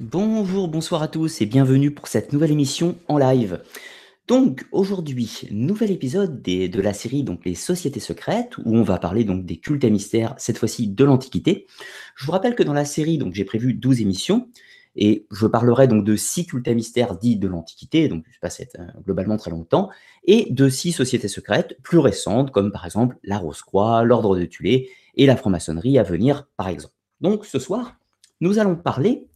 Bonjour, bonsoir à tous et bienvenue pour cette nouvelle émission en live. Donc aujourd'hui, nouvel épisode de la série donc les sociétés secrètes où on va parler donc des cultes et mystères cette fois-ci de l'Antiquité. Je vous rappelle que dans la série donc j'ai prévu 12 émissions et je parlerai donc de 6 cultes et mystères dits de l'Antiquité donc ça passe euh, globalement très longtemps et de 6 sociétés secrètes plus récentes comme par exemple la Rose-Croix, l'Ordre de Tulé et la franc-maçonnerie à venir par exemple. Donc ce soir, nous allons parler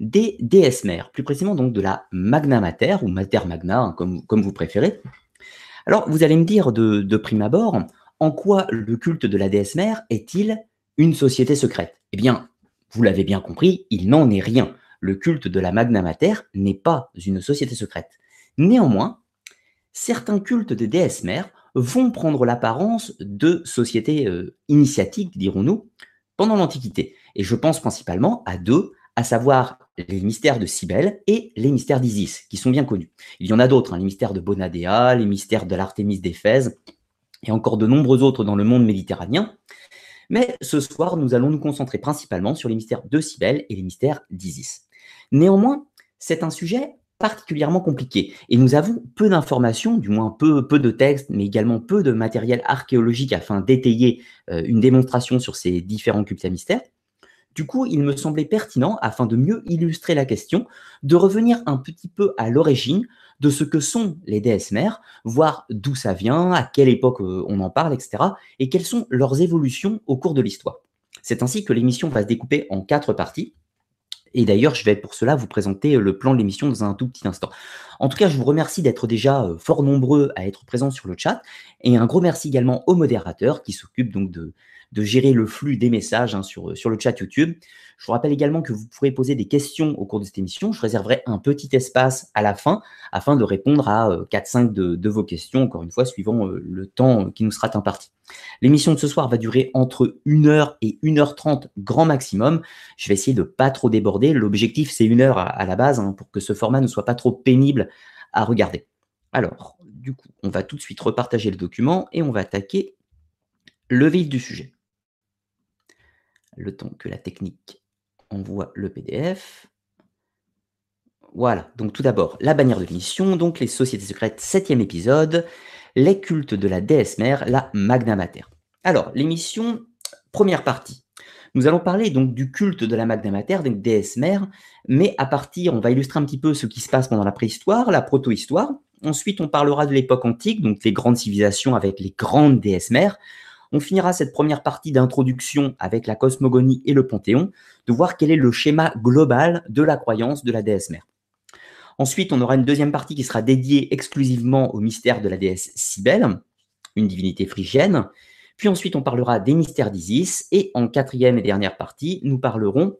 des déesses mères, plus précisément donc de la Magna Mater, ou Mater Magna, hein, comme, comme vous préférez. Alors, vous allez me dire de, de prime abord, en quoi le culte de la déesse mère est-il une société secrète? Eh bien, vous l'avez bien compris, il n'en est rien. Le culte de la Magna Mater n'est pas une société secrète. Néanmoins, certains cultes de déesses mères vont prendre l'apparence de sociétés euh, initiatiques, dirons-nous, pendant l'Antiquité. Et je pense principalement à deux, à savoir les mystères de Cybèle et les mystères d'Isis, qui sont bien connus. Il y en a d'autres, hein, les mystères de Bonadea, les mystères de l'Artémis d'Éphèse, et encore de nombreux autres dans le monde méditerranéen. Mais ce soir, nous allons nous concentrer principalement sur les mystères de Cybèle et les mystères d'Isis. Néanmoins, c'est un sujet particulièrement compliqué, et nous avons peu d'informations, du moins peu, de textes, mais également peu de matériel archéologique afin d'étayer euh, une démonstration sur ces différents cultes à mystères. Du coup, il me semblait pertinent, afin de mieux illustrer la question, de revenir un petit peu à l'origine de ce que sont les déesses mères, voir d'où ça vient, à quelle époque euh, on en parle, etc., et quelles sont leurs évolutions au cours de l'histoire. C'est ainsi que l'émission va se découper en quatre parties. Et d'ailleurs, je vais pour cela vous présenter le plan de l'émission dans un tout petit instant. En tout cas, je vous remercie d'être déjà euh, fort nombreux à être présents sur le chat. Et un gros merci également au modérateur qui s'occupe donc de, de gérer le flux des messages hein, sur, le chat YouTube. Je vous rappelle également que vous pourrez poser des questions au cours de cette émission. Je réserverai un petit espace à la fin afin de répondre à euh, 4-5 de, de, vos questions, encore une fois, suivant euh, le temps qui nous sera imparti. L'émission de ce soir va durer entre 1h et 1h30 grand maximum. Je vais essayer de pas trop déborder. L'objectif, c'est une heure à, à la base hein, pour que ce format ne soit pas trop pénible à regarder. Alors, du coup, on va tout de suite repartager le document et on va attaquer le vif du sujet le temps que la technique envoie le PDF. Voilà, donc tout d'abord, la bannière de l'émission, donc les sociétés secrètes, septième épisode, les cultes de la déesse mère, la Magna Mater. Alors, l'émission, première partie. Nous allons parler donc du culte de la Magna Mater, donc déesse mère, mais à partir, on va illustrer un petit peu ce qui se passe pendant la préhistoire, la proto-histoire. Ensuite, on parlera de l'époque antique, donc les grandes civilisations avec les grandes déesses mères. On finira cette première partie d'introduction avec la cosmogonie et le panthéon, de voir quel est le schéma global de la croyance de la déesse mère. Ensuite, on aura une deuxième partie qui sera dédiée exclusivement au mystère de la déesse Cybèle, une divinité phrygienne. Puis ensuite, on parlera des mystères d'Isis. Et en quatrième et dernière partie, nous parlerons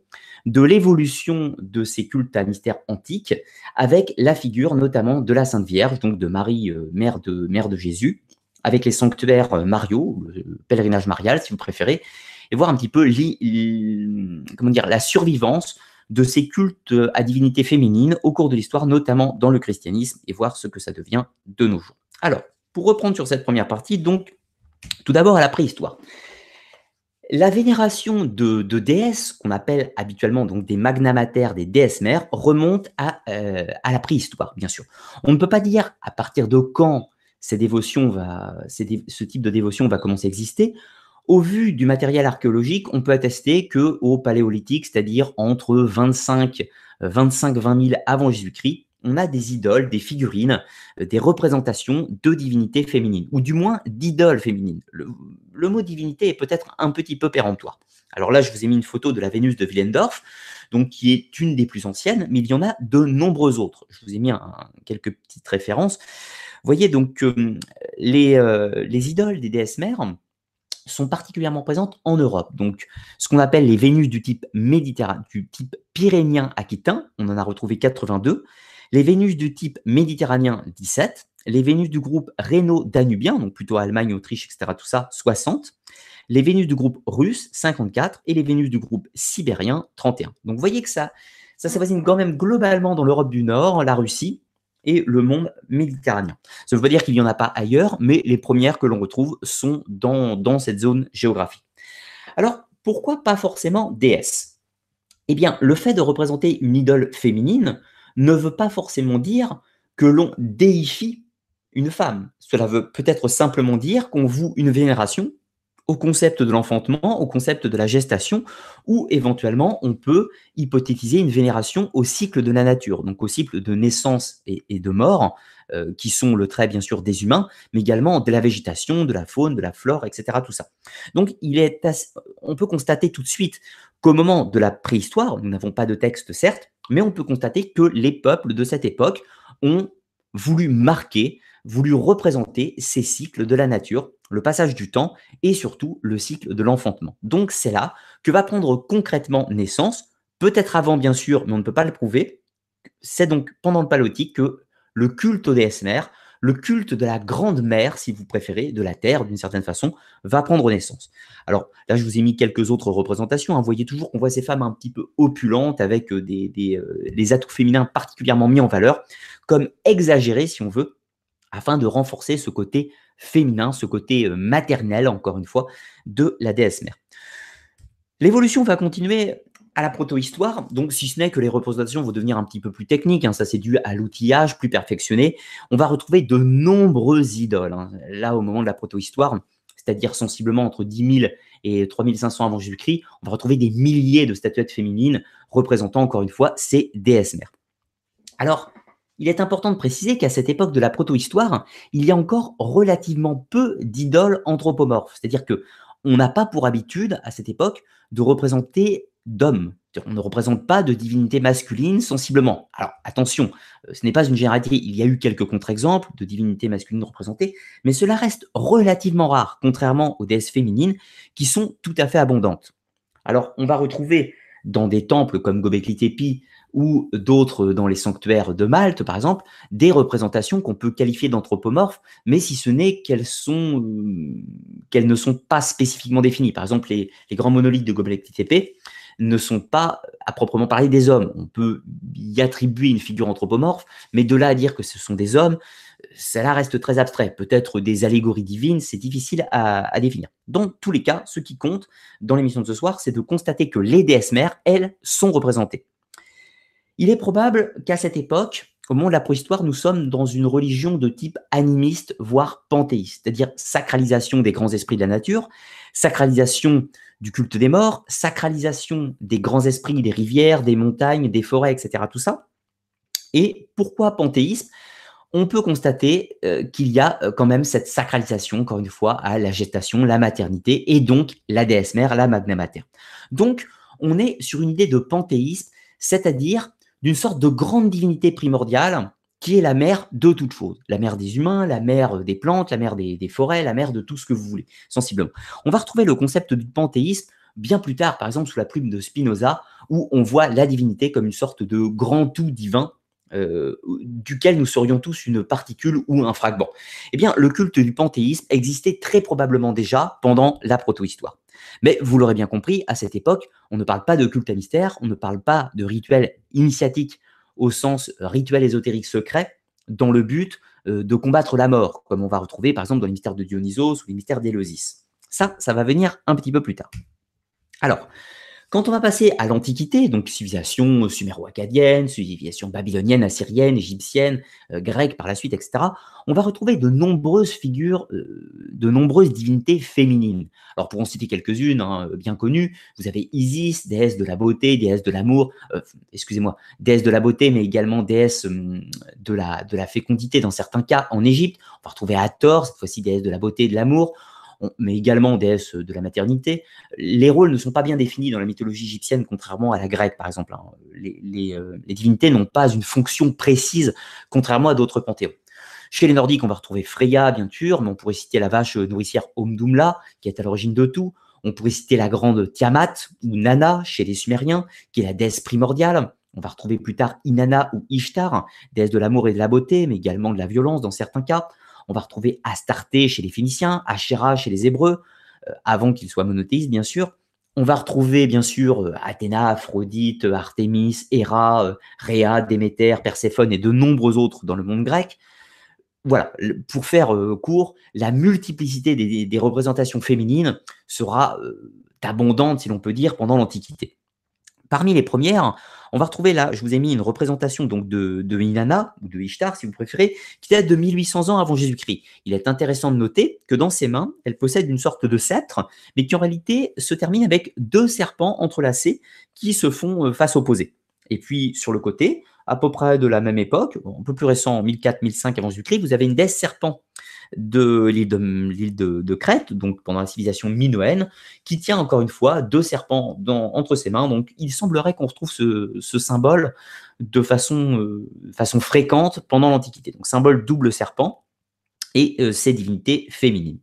de l'évolution de ces cultes à mystère antiques, avec la figure notamment de la Sainte Vierge, donc de Marie, euh, mère de Jésus, avec les sanctuaires euh, Mario, le pèlerinage marial si vous préférez, et voir un petit peu la survivance de ces cultes à divinité féminine au cours de l'histoire, notamment dans le christianisme, et voir ce que ça devient de nos jours. Alors, pour reprendre sur cette première partie, donc, tout d'abord à la préhistoire. La vénération de, déesses, qu'on appelle habituellement donc des magnamataires, des déesses mères, remonte euh, à la préhistoire, bien sûr. On ne peut pas dire à partir de quand ces dévotions ce type de dévotion va commencer à exister. Au vu du matériel archéologique, on peut attester que au Paléolithique, c'est-à-dire entre 25 25 20 000 avant Jésus-Christ, on a des idoles, des figurines, des représentations de divinités féminines, ou du moins d'idoles féminines. Le, mot divinité est peut-être un petit peu péremptoire. Alors là, je vous ai mis une photo de la Vénus de Willendorf, donc qui est une des plus anciennes, mais il y en a de nombreuses autres. Je vous ai mis quelques petites références. Vous voyez donc euh, les, euh, les idoles des déesses mères sont particulièrement présentes en Europe. Donc, ce qu'on appelle les Vénus du type méditerranéen, du type pyrénéen aquitain, on en a retrouvé 82. Les Vénus du type méditerranéen, 17. Les Vénus du groupe Rhéno-Danubien, donc plutôt Allemagne, Autriche, etc., tout ça, 60. Les Vénus du groupe russe, 54. Et les Vénus du groupe sibérien, 31. Donc, vous voyez que ça, ça s'avoisine quand même globalement dans l'Europe du Nord, la Russie, et le monde méditerranéen. Ça veut pas dire qu'il n'y en a pas ailleurs, mais les premières que l'on retrouve sont dans, dans cette zone géographique. Alors, pourquoi pas forcément déesse? Eh bien, le fait de représenter une idole féminine ne veut pas forcément dire que l'on déifie une femme. Cela veut peut-être simplement dire qu'on voue une vénération au concept de l'enfantement, au concept de la gestation, ou éventuellement on peut hypothétiser une vénération au cycle de la nature, donc au cycle de naissance et, de mort, euh, qui sont le trait bien sûr des humains, mais également de la végétation, de la faune, de la flore, etc. Tout ça. Donc on peut constater tout de suite qu'au moment de la préhistoire, nous n'avons pas de texte certes, mais on peut constater que les peuples de cette époque ont voulu marquer, voulu représenter ces cycles de la nature, le passage du temps et surtout le cycle de l'enfantement. Donc c'est là que va prendre concrètement naissance, peut-être avant bien sûr, mais on ne peut pas le prouver. C'est donc pendant le paléolithique que le culte aux déesses mères, le culte de la grande mère, si vous préférez, de la terre d'une certaine façon, va prendre naissance. Alors là, je vous ai mis quelques autres représentations. Hein. Vous voyez toujours qu'on voit ces femmes un petit peu opulentes avec euh, des, des euh, atouts féminins particulièrement mis en valeur, comme exagérés si on veut, afin de renforcer ce côté féminin, ce côté euh, maternel, encore une fois, de la déesse mère. L'évolution va continuer à la protohistoire, donc si ce n'est que les représentations vont devenir un petit peu plus techniques, hein, ça c'est dû à l'outillage plus perfectionné, on va retrouver de nombreuses idoles. Hein. Là, au moment de la protohistoire, c'est-à-dire sensiblement entre 10 000 et 3500 avant Jésus-Christ, on va retrouver des milliers de statuettes féminines représentant encore une fois ces déesses mères. Alors, il est important de préciser qu'à cette époque de la protohistoire, il y a encore relativement peu d'idoles anthropomorphes, c'est-à-dire que on n'a pas pour habitude à cette époque de représenter d'hommes. On ne représente pas de divinité masculine sensiblement. Alors attention, euh, ce n'est pas une généralité. Il y a eu quelques contre-exemples de divinités masculines représentées, mais cela reste relativement rare, contrairement aux déesses féminines qui sont tout à fait abondantes. Alors on va retrouver dans des temples comme Göbekli Tepe ou d'autres dans les sanctuaires de Malte, par exemple, des représentations qu'on peut qualifier d'anthropomorphes, mais si ce n'est qu'elles euh, ne sont pas spécifiquement définies. Par exemple, les, grands monolithes de Göbekli Tepe ne sont pas à proprement parler des hommes. On peut y attribuer une figure anthropomorphe, mais de là à dire que ce sont des hommes, cela reste très abstrait. Peut-être des allégories divines, c'est difficile à, définir. Dans tous les cas, ce qui compte dans l'émission de ce soir, c'est de constater que les déesses mères, elles, sont représentées. Il est probable qu'à cette époque, au moment de la préhistoire, nous sommes dans une religion de type animiste, voire panthéiste, c'est-à-dire sacralisation des grands esprits de la nature, sacralisation du culte des morts, sacralisation des grands esprits, des rivières, des montagnes, des forêts, etc. Tout ça. Et pourquoi panthéisme? On peut constater euh, qu'il y a euh, quand même cette sacralisation, encore une fois, à la gestation, la maternité, et donc la déesse mère, la magna mater. Donc, on est sur une idée de panthéisme, c'est-à-dire d'une sorte de grande divinité primordiale qui est la mère de toutes choses. La mère des humains, la mère des plantes, la mère des, forêts, la mère de tout ce que vous voulez, sensiblement. On va retrouver le concept du panthéisme bien plus tard, par exemple sous la plume de Spinoza, où on voit la divinité comme une sorte de grand tout divin euh, duquel nous serions tous une particule ou un fragment. Eh bien, le culte du panthéisme existait très probablement déjà pendant la protohistoire. Mais vous l'aurez bien compris, à cette époque, on ne parle pas de culte à mystère, on ne parle pas de rituel initiatique au sens euh, rituel ésotérique secret, dans le but euh, de combattre la mort, comme on va retrouver par exemple dans les mystères de Dionysos ou les mystères d'Éleusis. Ça, ça va venir un petit peu plus tard. Alors, quand on va passer à l'Antiquité, donc civilisation suméro-acadienne, civilisation babylonienne, assyrienne, égyptienne, euh, grecque par la suite, etc., on va retrouver de nombreuses figures, euh, de nombreuses divinités féminines. Alors pour en citer quelques-unes, hein, bien connues, vous avez Isis, déesse de la beauté, déesse de l'amour, euh, excusez-moi, déesse de la beauté, mais également déesse hum, de, la, de la fécondité dans certains cas en Égypte. On va retrouver Hathor, cette fois-ci déesse de la beauté et de l'amour mais également déesse de la maternité. Les rôles ne sont pas bien définis dans la mythologie égyptienne, contrairement à la grecque, par exemple. Hein. Euh, les, divinités n'ont pas une fonction précise, contrairement à d'autres panthéons. Chez les Nordiques, on va retrouver Freya, bien sûr, mais on pourrait citer la vache nourricière Omdumla, qui est à l'origine de tout. On pourrait citer la grande Tiamat ou Nana chez les Sumériens, qui est la déesse primordiale. On va retrouver plus tard Inanna ou Ishtar, déesse de l'amour et de la beauté, mais également de la violence dans certains cas. On va retrouver Astarté chez les Phéniciens, Asherah chez les Hébreux, euh, avant qu'ils soient monothéistes, bien sûr. On va retrouver, bien sûr, euh, Athéna, Aphrodite, Artémis, Héra, euh, Rhea, Déméter, Perséphone et de nombreux autres dans le monde grec. Voilà, pour faire court, la multiplicité des, représentations féminines sera abondante, si l'on peut dire, pendant l'Antiquité. Parmi les premières, on va retrouver là, je vous ai mis une représentation donc de, de Inanna, ou de Ishtar si vous préférez, qui date de 1800 ans avant Jésus-Christ. Il est intéressant de noter que dans ses mains, elle possède une sorte de sceptre, mais qui en réalité se termine avec deux serpents entrelacés qui se font euh, face opposée. Et puis sur le côté, à peu près de la même époque, un peu plus récent, 1004-1005 avant Jésus-Christ, vous avez une déesse serpent de l'île de, Crète, donc pendant la civilisation minoenne, qui tient encore une fois deux serpents entre ses mains. Donc il semblerait qu'on retrouve ce, symbole de façon, euh, façon fréquente pendant l'Antiquité. Donc symbole double serpent et euh, ces divinités féminines.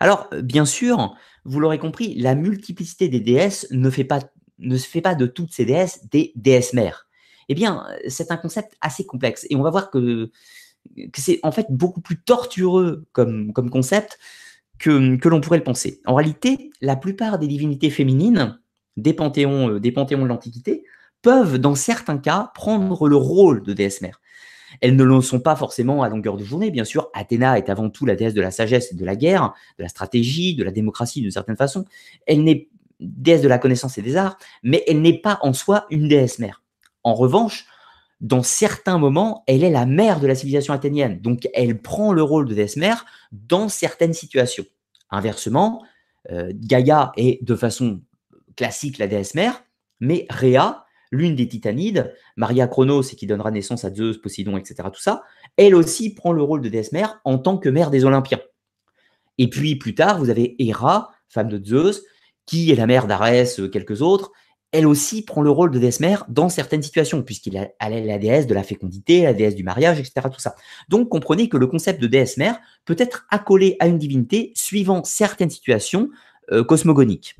Alors bien sûr, vous l'aurez compris, la multiplicité des déesses ne, fait pas, ne se fait pas de toutes ces déesses des déesses mères. Eh bien, c'est un concept assez complexe et on va voir que que c'est en fait beaucoup plus tortureux comme, concept que, que l'on pourrait le penser. En réalité, la plupart des divinités féminines des panthéons, euh, des panthéons de l'Antiquité peuvent, dans certains cas, prendre le rôle de déesse mère. Elles ne le sont pas forcément à longueur de journée, bien sûr. Athéna est avant tout la déesse de la sagesse et de la guerre, de la stratégie, de la démocratie d'une certaine façon. Elle n'est déesse de la connaissance et des arts, mais elle n'est pas en soi une déesse mère. En revanche, dans certains moments, elle est la mère de la civilisation athénienne. Donc, elle prend le rôle de mère dans certaines situations. Inversement, euh, Gaïa est de façon classique la déesse mère, mais Rhea, l'une des titanides, Maria Chronos et qui donnera naissance à Zeus, Poséidon, etc., tout ça, elle aussi prend le rôle de déesse mère en tant que mère des Olympiens. Et puis plus tard, vous avez Héra, femme de Zeus, qui est la mère d'Arès, euh, quelques autres, elle aussi prend le rôle de déesse mère dans certaines situations, puisqu'elle est la déesse de la fécondité, la déesse du mariage, etc. Donc comprenez que le concept de déesse mère peut être accolé à une divinité suivant certaines situations euh, cosmogoniques.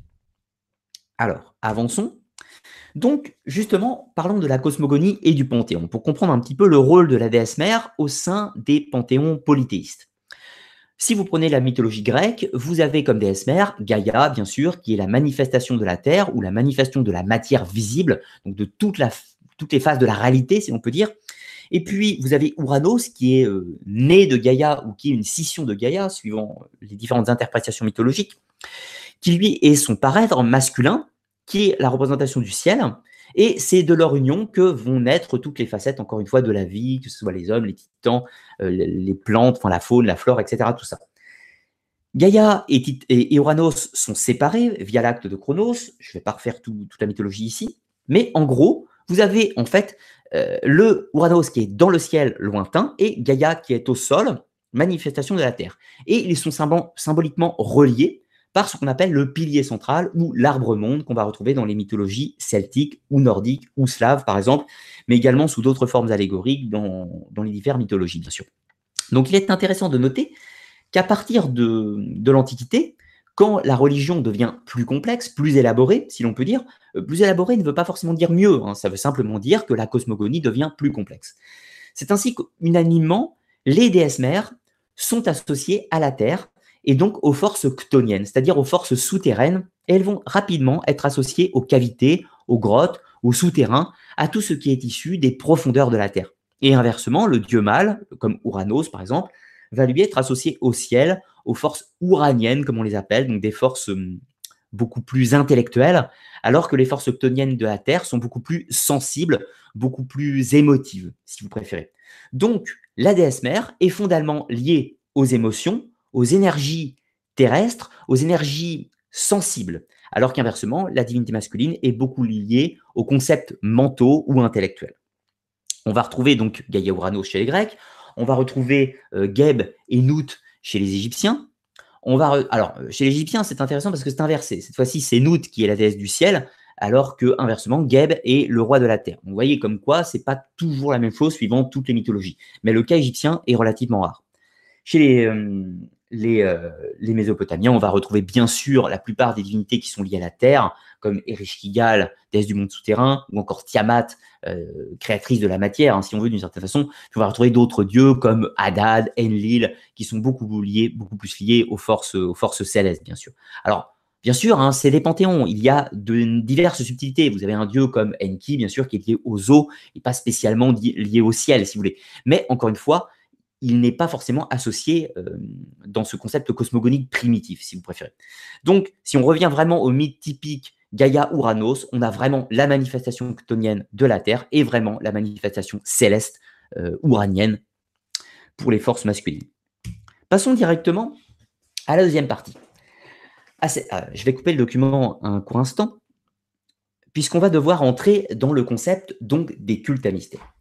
Alors, avançons. Donc, justement, parlons de la cosmogonie et du panthéon, pour comprendre un petit peu le rôle de la déesse mère au sein des panthéons polythéistes. Si vous prenez la mythologie grecque, vous avez comme déesse mère Gaïa, bien sûr, qui est la manifestation de la Terre ou la manifestation de la matière visible, donc de toutes les phases de la réalité, si on peut dire. Et puis, vous avez Ouranos, qui est euh, né de Gaïa ou qui est une scission de Gaïa, suivant les différentes interprétations mythologiques, qui lui est son paraître masculin, qui est la représentation du ciel, et c'est de leur union que vont naître toutes les facettes, encore une fois, de la vie, que ce soit les hommes, les titans, euh, les plantes, enfin la faune, la flore, etc. Tout ça. Gaïa et, Uranos sont séparés via l'acte de Chronos. Je ne vais pas refaire toute la mythologie ici. Mais en gros, vous avez en fait euh, le Uranos qui est dans le ciel lointain et Gaïa qui est au sol, manifestation de la Terre. Et ils sont symboliquement reliés par ce qu'on appelle le pilier central ou l'arbre-monde qu'on va retrouver dans les mythologies celtiques ou nordiques ou slaves, par exemple, mais également sous d'autres formes allégoriques dans, les diverses mythologies, bien sûr. Donc il est intéressant de noter qu'à partir de, l'Antiquité, quand la religion devient plus complexe, plus élaborée, si l'on peut dire, euh, plus élaborée ne veut pas forcément dire mieux, hein. ça veut simplement dire que la cosmogonie devient plus complexe. C'est ainsi qu'unanimement, les déesses mères sont associées à la Terre et donc aux forces ctoniennes, c'est-à-dire aux forces souterraines, elles vont rapidement être associées aux cavités, aux grottes, aux souterrains, à tout ce qui est issu des profondeurs de la Terre. Et inversement, le dieu mâle, comme Uranos par exemple, va lui être associé au ciel, aux forces uraniennes, comme on les appelle, donc des forces hum, beaucoup plus intellectuelles, alors que les forces ctoniennes de la Terre sont beaucoup plus sensibles, beaucoup plus émotives, si vous préférez. Donc, la déesse mère est fondamentalement liée aux émotions, aux énergies terrestres, aux énergies sensibles, alors qu'inversement, la divinité masculine est beaucoup liée aux concepts mentaux ou intellectuels. On va retrouver donc Gaïa Uranos chez les Grecs, on va retrouver euh, Geb et Nout chez les Égyptiens. On va alors chez les Égyptiens, c'est intéressant parce que c'est inversé. Cette fois-ci, c'est Nout qui est la déesse du ciel, alors que inversement, Geb est le roi de la terre. vous voyez comme quoi, c'est pas toujours la même chose suivant toutes les mythologies. Mais le cas égyptien est relativement rare. Chez les, euh, euh, les, Mésopotamiens, on va retrouver bien sûr la plupart des divinités qui sont liées à la Terre, comme Ereshkigal, déesse du monde souterrain, ou encore Tiamat, euh, créatrice de la matière, hein, si on veut d'une certaine façon. on va retrouver d'autres dieux comme Hadad, Enlil, qui sont beaucoup plus liés aux forces, aux forces célestes, bien sûr. Alors, Bien sûr, hein, c'est des panthéons. Il y a de diverses subtilités. Vous avez un dieu comme Enki, bien sûr, qui est lié aux eaux et pas spécialement lié au ciel, si vous voulez. Mais encore une fois, il n'est pas forcément associé euh, dans ce concept cosmogonique primitif, si vous préférez. Donc, si on revient vraiment au mythe typique Gaïa Uranos, on a vraiment la manifestation ctonienne de la Terre et vraiment la manifestation céleste euh, uranienne pour les forces masculines. Passons directement à la deuxième partie. Ah, ah, je vais couper le document un court instant, puisqu'on va devoir entrer dans le concept donc des cultes à mystère.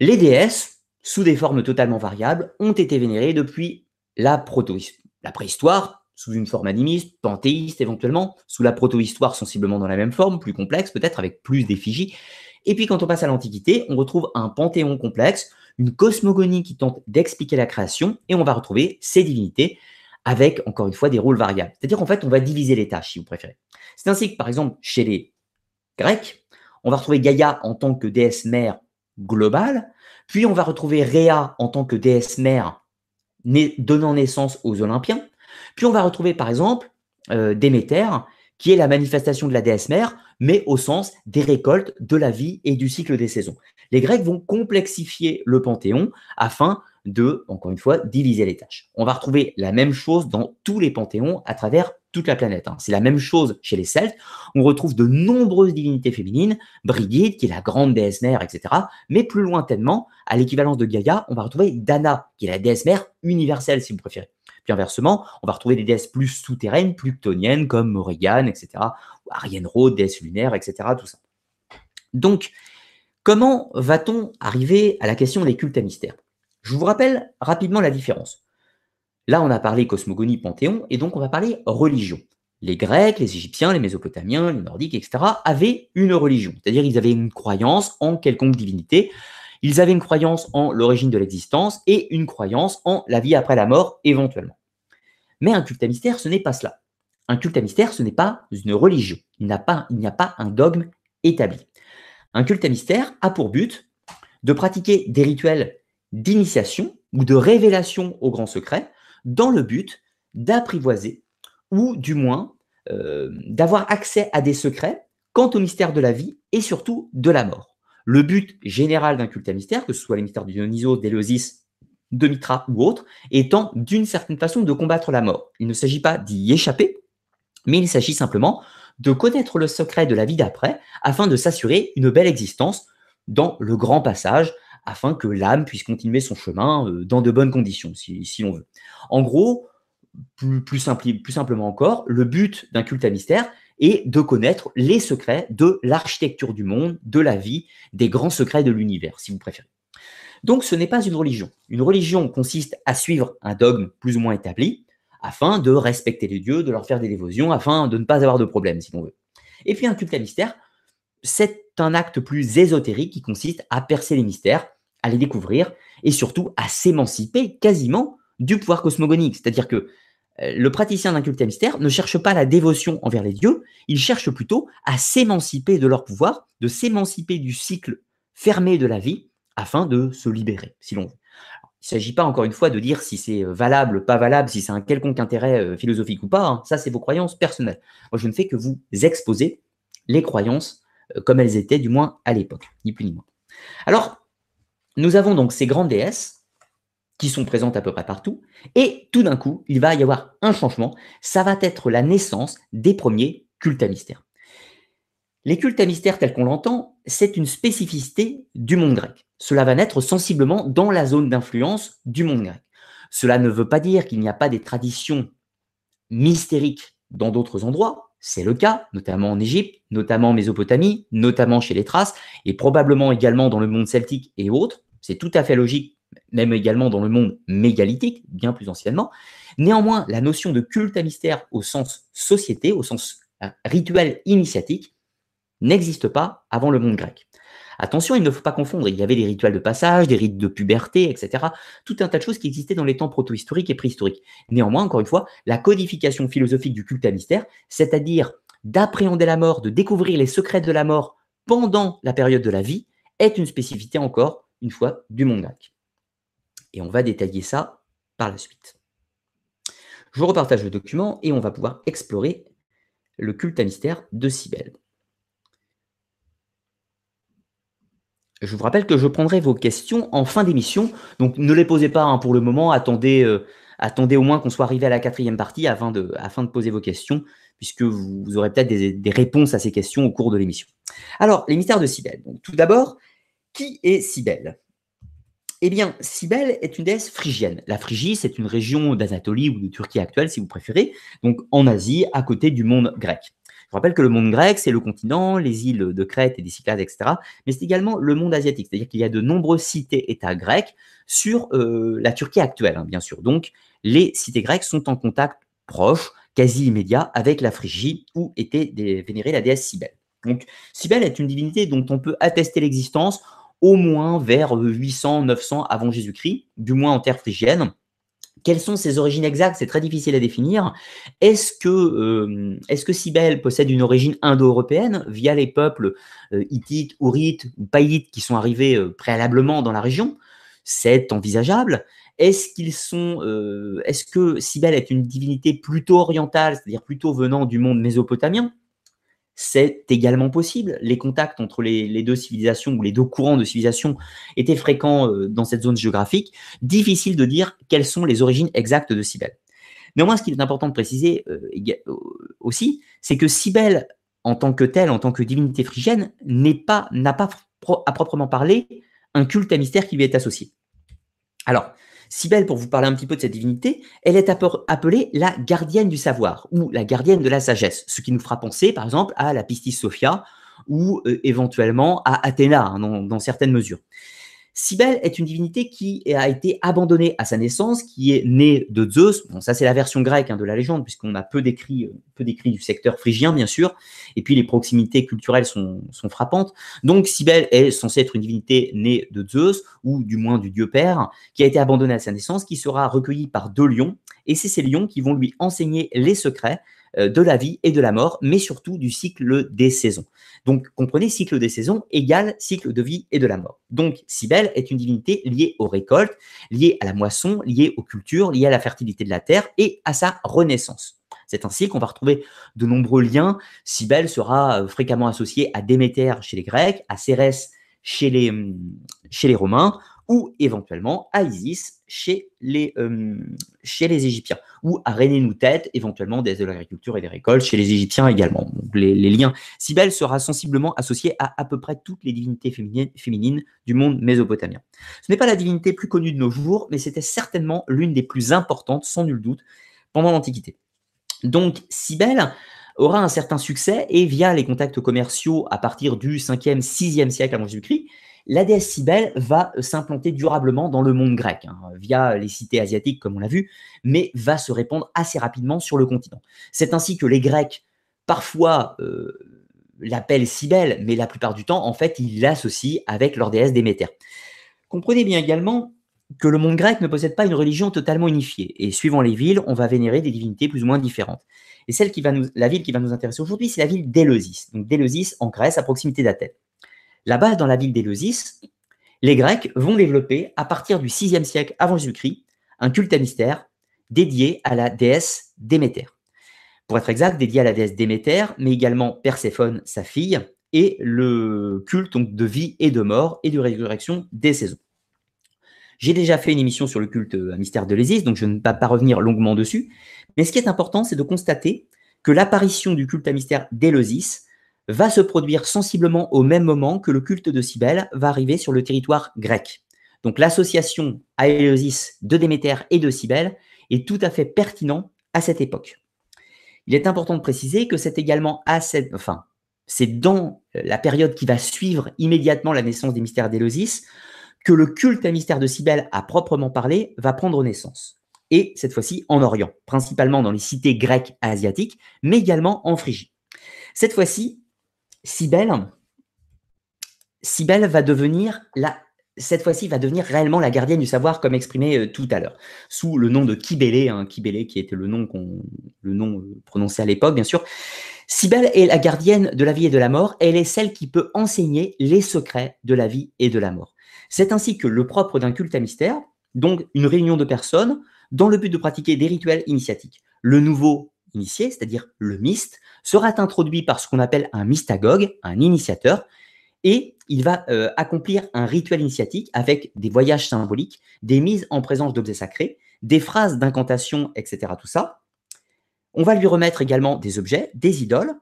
Les déesses, sous des formes totalement variables, ont été vénérées depuis la, la préhistoire, sous une forme animiste, panthéiste éventuellement, sous la proto-histoire sensiblement dans la même forme, plus complexe peut-être, avec plus d'effigies. Et puis quand on passe à l'Antiquité, on retrouve un panthéon complexe, une cosmogonie qui tente d'expliquer la création, et on va retrouver ces divinités avec, encore une fois, des rôles variables. C'est-à-dire qu'en fait, on va diviser les tâches, si vous préférez. C'est ainsi que, par exemple, chez les Grecs, on va retrouver Gaïa en tant que déesse mère globale, puis on va retrouver Rhea en tant que déesse mère donnant naissance aux Olympiens, puis on va retrouver, par exemple, euh, Déméter, qui est la manifestation de la déesse mère, mais au sens des récoltes, de la vie et du cycle des saisons. Les Grecs vont complexifier le panthéon afin de, encore une fois, diviser les tâches. On va retrouver la même chose dans tous les panthéons à travers toute la planète. Hein. C'est la même chose chez les Celtes. On retrouve de nombreuses divinités féminines, Brigide, qui est la grande déesse mère, etc. Mais plus lointainement, à l'équivalence de Gaïa, on va retrouver Dana, qui est la déesse mère universelle, si vous préférez. Puis inversement, on va retrouver des déesses plus souterraines, plus ctoniennes, comme Morrigan, etc., ou déesse lunaire, etc., tout ça. Donc, comment va-t-on arriver à la question des cultes à mystère? Je vous rappelle rapidement la différence. Là, on a parlé cosmogonie, panthéon, et donc on va parler religion. Les Grecs, les Égyptiens, les Mésopotamiens, les Nordiques, etc., avaient une religion, c'est-à-dire ils avaient une croyance en quelconque divinité, ils avaient une croyance en l'origine de l'existence et une croyance en la vie après la mort, éventuellement. Mais un culte à mystère, ce n'est pas cela. Un culte à mystère, ce n'est pas une religion. Il n'y a, a pas un dogme établi. Un culte à mystère a pour but de pratiquer des rituels d'initiation ou de révélation au grand secret dans le but d'apprivoiser ou du moins euh, d'avoir accès à des secrets quant au mystère de la vie et surtout de la mort. Le but général d'un culte à mystère, que ce soit les mystères de Dionysos, d'Éleusis, de Mitra ou autres, étant d'une certaine façon de combattre la mort. Il ne s'agit pas d'y échapper, mais il s'agit simplement de connaître le secret de la vie d'après afin de s'assurer une belle existence dans le grand passage, afin que l'âme puisse continuer son chemin euh, dans de bonnes conditions, si, si l'on veut. En gros, plus, plus simplement encore, le but d'un culte à mystère, et de connaître les secrets de l'architecture du monde, de la vie, des grands secrets de l'univers, si vous préférez. Donc ce n'est pas une religion. Une religion consiste à suivre un dogme plus ou moins établi, afin de respecter les dieux, de leur faire des dévotions, afin de ne pas avoir de problème, si l'on veut. Et puis un culte à mystère, c'est un acte plus ésotérique qui consiste à percer les mystères, à les découvrir, et surtout à s'émanciper quasiment du pouvoir cosmogonique. C'est-à-dire que euh, le praticien d'un culte mystère ne cherche pas la dévotion envers les dieux, il cherche plutôt à s'émanciper de leur pouvoir, de s'émanciper du cycle fermé de la vie, afin de se libérer, si l'on veut. il ne s'agit pas encore une fois de dire si c'est euh, valable, pas valable, si c'est un quelconque intérêt euh, philosophique ou pas. Hein. Ça, c'est vos croyances personnelles. Moi, je ne fais que vous exposer les croyances comme elles étaient, du moins à l'époque, ni plus ni moins. Alors, nous avons donc ces grandes déesses qui sont présentes à peu près partout, et tout d'un coup, il va y avoir un changement, ça va être la naissance des premiers cultes à mystère. Les cultes à mystère tels qu'on l'entend, c'est une spécificité du monde grec. Cela va naître sensiblement dans la zone d'influence du monde grec. Cela ne veut pas dire qu'il n'y a pas des traditions mystériques dans d'autres endroits, c'est le cas, notamment en Égypte, notamment en Mésopotamie, notamment chez les Thraces, et probablement également dans le monde celtique et autres. C'est tout à fait logique même également dans le monde mégalithique, bien plus anciennement. Néanmoins, la notion de culte à mystère au sens société, au sens euh, rituel initiatique, n'existe pas avant le monde grec. Attention, il ne faut pas confondre, il y avait des rituels de passage, des rites de puberté, etc. Tout un tas de choses qui existaient dans les temps proto-historiques et préhistoriques. Néanmoins, encore une fois, la codification philosophique du culte à mystère, c'est-à-dire d'appréhender la mort, de découvrir les secrets de la mort pendant la période de la vie, est une spécificité encore, une fois, du monde grec. Et on va détailler ça par la suite. Je vous repartage le document et on va pouvoir explorer le culte à mystère de Cybèle. Je vous rappelle que je prendrai vos questions en fin d'émission, donc ne les posez pas hein, pour le moment, attendez, euh, attendez au moins qu'on soit arrivé à la quatrième partie afin de, poser vos questions, puisque vous, aurez peut-être des, réponses à ces questions au cours de l'émission. Alors, les mystères de Cybèle. Tout d'abord, qui est Cybèle eh bien, Cybèle est une déesse phrygienne. La Phrygie, c'est une région d'Anatolie ou de Turquie actuelle, si vous préférez, donc en Asie, à côté du monde grec. Je rappelle que le monde grec, c'est le continent, les îles de Crète et des Cyclades, etc. Mais c'est également le monde asiatique, c'est-à-dire qu'il y a de nombreuses cités-États grecs sur euh, la Turquie actuelle, hein, bien sûr. Donc, les cités grecques sont en contact proche, quasi immédiat, avec la Phrygie, où était vénérée la déesse Cybèle. Donc, Cybèle est une divinité dont on peut attester l'existence au moins vers 800-900 avant Jésus-Christ, du moins en terre phrygienne. Quelles sont ses origines exactes? C'est très difficile à définir. Est-ce que, euh, Cybèle possède une origine indo-européenne via les peuples euh, hittites, ourites ou païdites qui sont arrivés euh, préalablement dans la région? C'est envisageable. Est-ce qu'ils sont, est-ce que Cybèle est une divinité plutôt orientale, c'est-à-dire plutôt venant du monde mésopotamien? C'est également possible. Les contacts entre les, deux civilisations ou les deux courants de civilisation étaient fréquents euh, dans cette zone géographique. Difficile de dire quelles sont les origines exactes de Cybèle. Néanmoins, ce qu'il est important de préciser euh, euh, aussi, c'est que Cybèle, en tant que telle, en tant que divinité phrygienne, n'est pas, n'a pas à proprement parler un culte à mystère qui lui est associé. Alors, Cybèle, pour vous parler un petit peu de cette divinité, elle est appelée la gardienne du savoir ou la gardienne de la sagesse, ce qui nous fera penser par exemple à la Pistis Sophia ou euh, éventuellement à Athéna hein, dans, certaines mesures. Cybèle est une divinité qui a été abandonnée à sa naissance, qui est née de Zeus. Ça c'est la version grecque hein, de la légende, puisqu'on a peu d'écrits, euh, peu d'écrits du secteur phrygien, bien sûr. Et puis les proximités culturelles sont, sont frappantes. Donc Cybèle est censée être une divinité née de Zeus, ou du moins du dieu père, qui a été abandonnée à sa naissance, qui sera recueillie par deux lions. Et c'est ces lions qui vont lui enseigner les secrets de la vie et de la mort, mais surtout du cycle des saisons. Donc, comprenez, cycle des saisons égale cycle de vie et de la mort. Donc, Cybèle est une divinité liée aux récoltes, liée à la moisson, liée aux cultures, liée à la fertilité de la terre et à sa renaissance. C'est ainsi qu'on va retrouver de nombreux liens. Cybèle sera euh, fréquemment associée à Déméter chez les Grecs, à Cérès chez les, hum, chez les Romains, ou éventuellement à Isis chez les, euh, chez les Égyptiens, ou à René-Noutet, éventuellement des de l'agriculture et des récoltes chez les Égyptiens également. les, liens. Cybèle sera sensiblement associée à à peu près toutes les divinités féminines, féminines du monde mésopotamien. Ce n'est pas la divinité plus connue de nos jours, mais c'était certainement l'une des plus importantes, sans nul doute, pendant l'Antiquité. Donc, Cybèle aura un certain succès et via les contacts commerciaux à partir du 5e, 6e siècle avant Jésus-Christ, la déesse Cybèle va euh, s'implanter durablement dans le monde grec, hein, via les cités asiatiques, comme on l'a vu, mais va se répandre assez rapidement sur le continent. C'est ainsi que les Grecs, parfois, euh, l'appellent Cybèle, mais la plupart du temps, en fait, ils l'associent avec leur déesse Déméter. Comprenez bien également que le monde grec ne possède pas une religion totalement unifiée, et suivant les villes, on va vénérer des divinités plus ou moins différentes. Et celle qui va la ville qui va nous intéresser aujourd'hui, c'est la ville d'Éleusis. Donc d'Éleusis en Grèce, à proximité d'Athènes. Là-bas, dans la ville d'Éleusis, les Grecs vont développer, à partir du 6e siècle avant Jésus-Christ, un culte à mystère dédié à la déesse Déméter. Pour être exact, dédié à la déesse Déméter, mais également Perséphone, sa fille, et le culte de vie et de mort et de résurrection des saisons. J'ai déjà fait une émission sur le culte à mystère de donc je ne vais pas revenir longuement dessus. Mais ce qui est important, c'est de constater que l'apparition du culte à mystère d'Éleusis va se produire sensiblement au même moment que le culte de Cybèle va arriver sur le territoire grec. Donc l'association à de Déméter et de Cybèle est tout à fait pertinent à cette époque. Il est important de préciser que c'est également à cette, enfin, c'est dans la période qui va suivre immédiatement la naissance des mystères d'Éleusis que le culte à mystère de Cybèle à proprement parler va prendre naissance. Et cette fois-ci en Orient, principalement dans les cités grecques asiatiques, mais également en Phrygie. Cette fois-ci, Cybèle, va devenir la, cette fois-ci va devenir réellement la gardienne du savoir, comme exprimé euh, tout à l'heure, sous le nom de Kybélé, hein, Kybélé qui était le nom, le nom euh, prononcé à l'époque, bien sûr. Cybèle est la gardienne de la vie et de la mort. Elle est celle qui peut enseigner les secrets de la vie et de la mort. C'est ainsi que le propre d'un culte à mystère, donc une réunion de personnes, dans le but de pratiquer des rituels initiatiques. Le nouveau initié, c'est-à-dire le myste, sera introduit par ce qu'on appelle un mystagogue, un initiateur, et il va euh, accomplir un rituel initiatique avec des voyages symboliques, des mises en présence d'objets sacrés, des phrases d'incantation, etc. Tout ça. On va lui remettre également des objets, des idoles,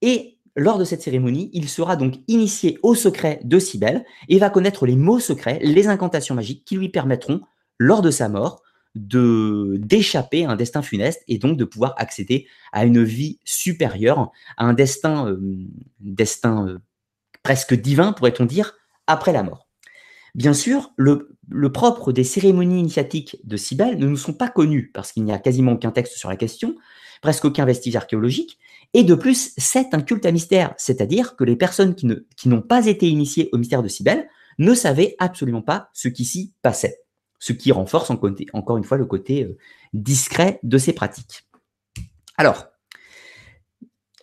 et lors de cette cérémonie, il sera donc initié au secret de Cybèle et va connaître les mots secrets, les incantations magiques qui lui permettront, lors de sa mort, de d'échapper à un destin funeste et donc de pouvoir accéder à une vie supérieure, à un destin, euh, euh, presque divin, pourrait-on dire, après la mort. Bien sûr, le, propre des cérémonies initiatiques de Cybèle ne nous sont pas connus parce qu'il n'y a quasiment aucun texte sur la question, presque aucun vestige archéologique, et de plus, c'est un culte à mystère, c'est-à-dire que les personnes qui, qui n'ont pas été initiées au mystère de Cybèle ne savaient absolument pas ce qui s'y passait ce qui renforce encore une fois le côté euh, discret de ces pratiques. Alors,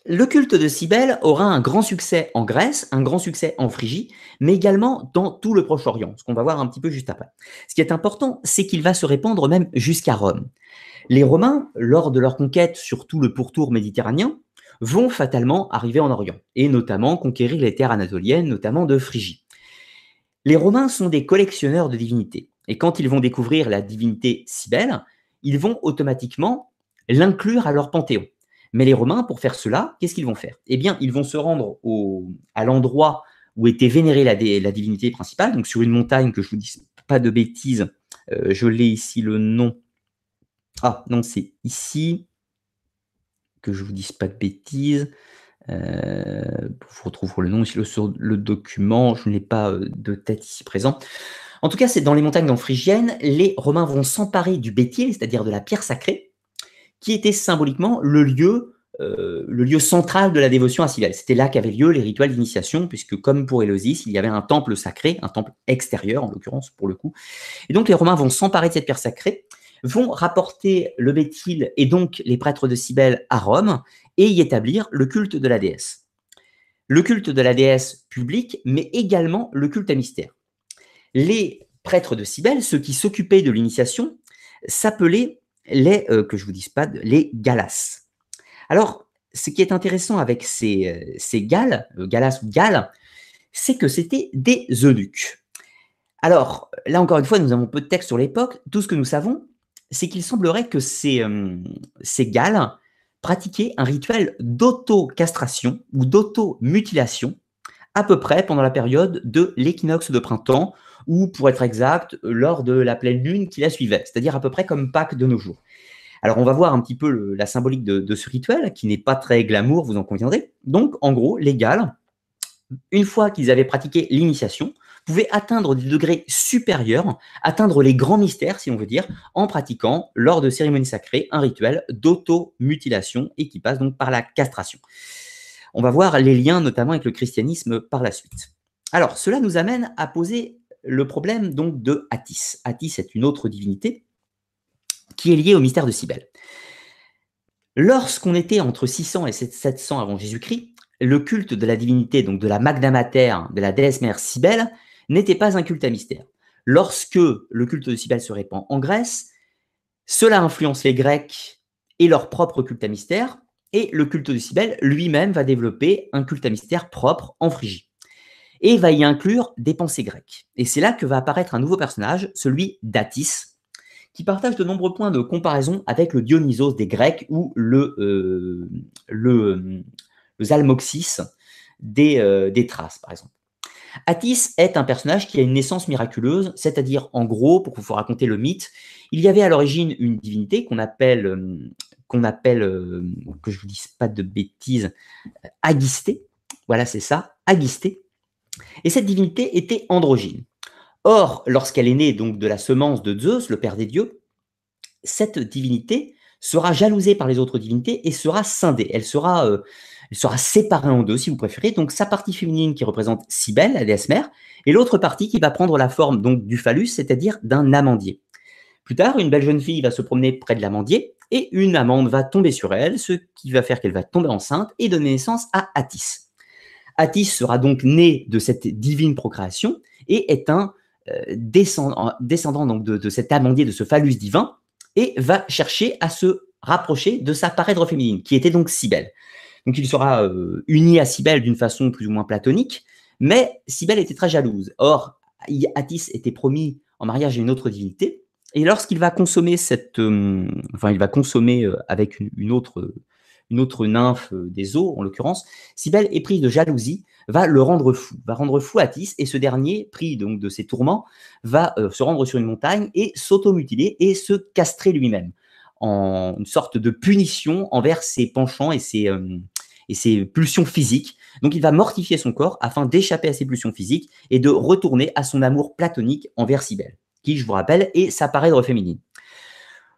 le culte de Cybèle aura un grand succès en Grèce, un grand succès en Phrygie, mais également dans tout le Proche-Orient, ce qu'on va voir un petit peu juste après. Ce qui est important, c'est qu'il va se répandre même jusqu'à Rome. Les Romains, lors de leur conquête sur tout le pourtour méditerranéen, vont fatalement arriver en Orient, et notamment conquérir les terres anatoliennes, notamment de Phrygie. Les Romains sont des collectionneurs de divinités. Et quand ils vont découvrir la divinité Cybèle, ils vont automatiquement l'inclure à leur panthéon. Mais les Romains, pour faire cela, qu'est-ce qu'ils vont faire? Eh bien, ils vont se rendre au, à l'endroit où était vénérée la, divinité principale, donc sur une montagne que je vous dis pas de bêtises, euh, je l'ai ici le nom. Ah non, c'est ici que je vous dise pas de bêtises. Euh, vous retrouverez le nom ici sur le document. Je n'ai pas euh, de tête ici présent. En tout cas, c'est dans les montagnes d'Amphrygienne, les Romains vont s'emparer du bétier, c'est-à-dire de la pierre sacrée, qui était symboliquement le lieu, euh, le lieu central de la dévotion à Cybèle. C'était là qu'avaient lieu les rituels d'initiation, puisque comme pour Éleusis, il y avait un temple sacré, un temple extérieur en l'occurrence pour le coup. Et donc les Romains vont s'emparer de cette pierre sacrée, vont rapporter le bétil et donc les prêtres de Cybèle à Rome et y établir le culte de la déesse. Le culte de la déesse publique, mais également le culte à mystère les prêtres de Cybèle, ceux qui s'occupaient de l'initiation, s'appelaient les, euh, que je vous dise pas, les Galas. Alors, ce qui est intéressant avec ces, euh, ces euh, Galas ou Gales, c'est que c'était des eunuques. Alors, là encore une fois, nous avons peu de texte sur l'époque. Tout ce que nous savons, c'est qu'il semblerait que ces, ces Gales pratiquaient un rituel d'auto-castration ou d'auto-mutilation à peu près pendant la période de l'équinoxe de printemps ou pour être exact, lors de la pleine lune qui la suivait, c'est-à-dire à peu près comme Pâques de nos jours. Alors on va voir un petit peu la symbolique de, ce rituel, qui n'est pas très glamour, vous en conviendrez. Donc en gros, les Galles, une fois qu'ils avaient pratiqué l'initiation, pouvaient atteindre des degrés supérieurs, atteindre les grands mystères, si on veut dire, en pratiquant, lors de cérémonies sacrées, un rituel d'auto-mutilation et qui passe donc par la castration. On va voir les liens notamment avec le christianisme par la suite. Alors, cela nous amène à poser le problème donc de Attis. Attis est une autre divinité qui est liée au mystère de Cybèle. Lorsqu'on était entre 600 et 700 avant Jésus-Christ, le culte de la divinité, donc de la Magna Mater, de la déesse mère Cybèle, n'était pas un culte à mystère. Lorsque le culte de Cybèle se répand en Grèce, cela influence les Grecs et leur propre culte à mystère, et le culte de Cybèle lui-même va développer un culte à mystère propre en Phrygie et va y inclure des pensées grecques. Et c'est là que va apparaître un nouveau personnage, celui d'Atis, qui partage de nombreux points de comparaison avec le Dionysos des Grecs ou le, euh, Zalmoxis des, euh, des Thraces, par exemple. Attis est un personnage qui a une naissance miraculeuse, c'est-à-dire, en gros, pour vous raconter le mythe, il y avait à l'origine une divinité qu'on appelle, euh, que je ne vous dise pas de bêtises, Agistée. Voilà, c'est ça, Agistée. Et cette divinité était androgyne. Or, lorsqu'elle est née donc de la semence de Zeus, le père des dieux, cette divinité sera jalousée par les autres divinités et sera scindée. Elle sera, euh, séparée en deux, si vous préférez. Donc, sa partie féminine qui représente Cybèle, la déesse mère, et l'autre partie qui va prendre la forme donc du phallus, c'est-à-dire d'un amandier. Plus tard, une belle jeune fille va se promener près de l'amandier et une amande va tomber sur elle, ce qui va faire qu'elle va tomber enceinte et donner naissance à Attis. Attis sera donc né de cette divine procréation et est un euh, descendant, de, cet amandier, de ce phallus divin, et va chercher à se rapprocher de sa parèdre féminine, qui était donc Cybèle. Donc il sera euh, uni à Cybèle d'une façon plus ou moins platonique, mais Cybèle était très jalouse. Or, Attis était promis en mariage à une autre divinité, Et lorsqu'il va consommer cette, euh, enfin, il va consommer avec une, autre, une autre nymphe euh, des eaux, en l'occurrence, Cybèle, éprise de jalousie, va le rendre fou, va rendre fou Atis, et ce dernier, pris donc de ses tourments, va se rendre sur une montagne et s'automutiler et se castrer lui-même, en une sorte de punition envers ses penchants et ses, et ses pulsions physiques. Donc il va mortifier son corps afin d'échapper à ses pulsions physiques et de retourner à son amour platonique envers Cybèle qui, je vous rappelle, est sa parèdre féminine.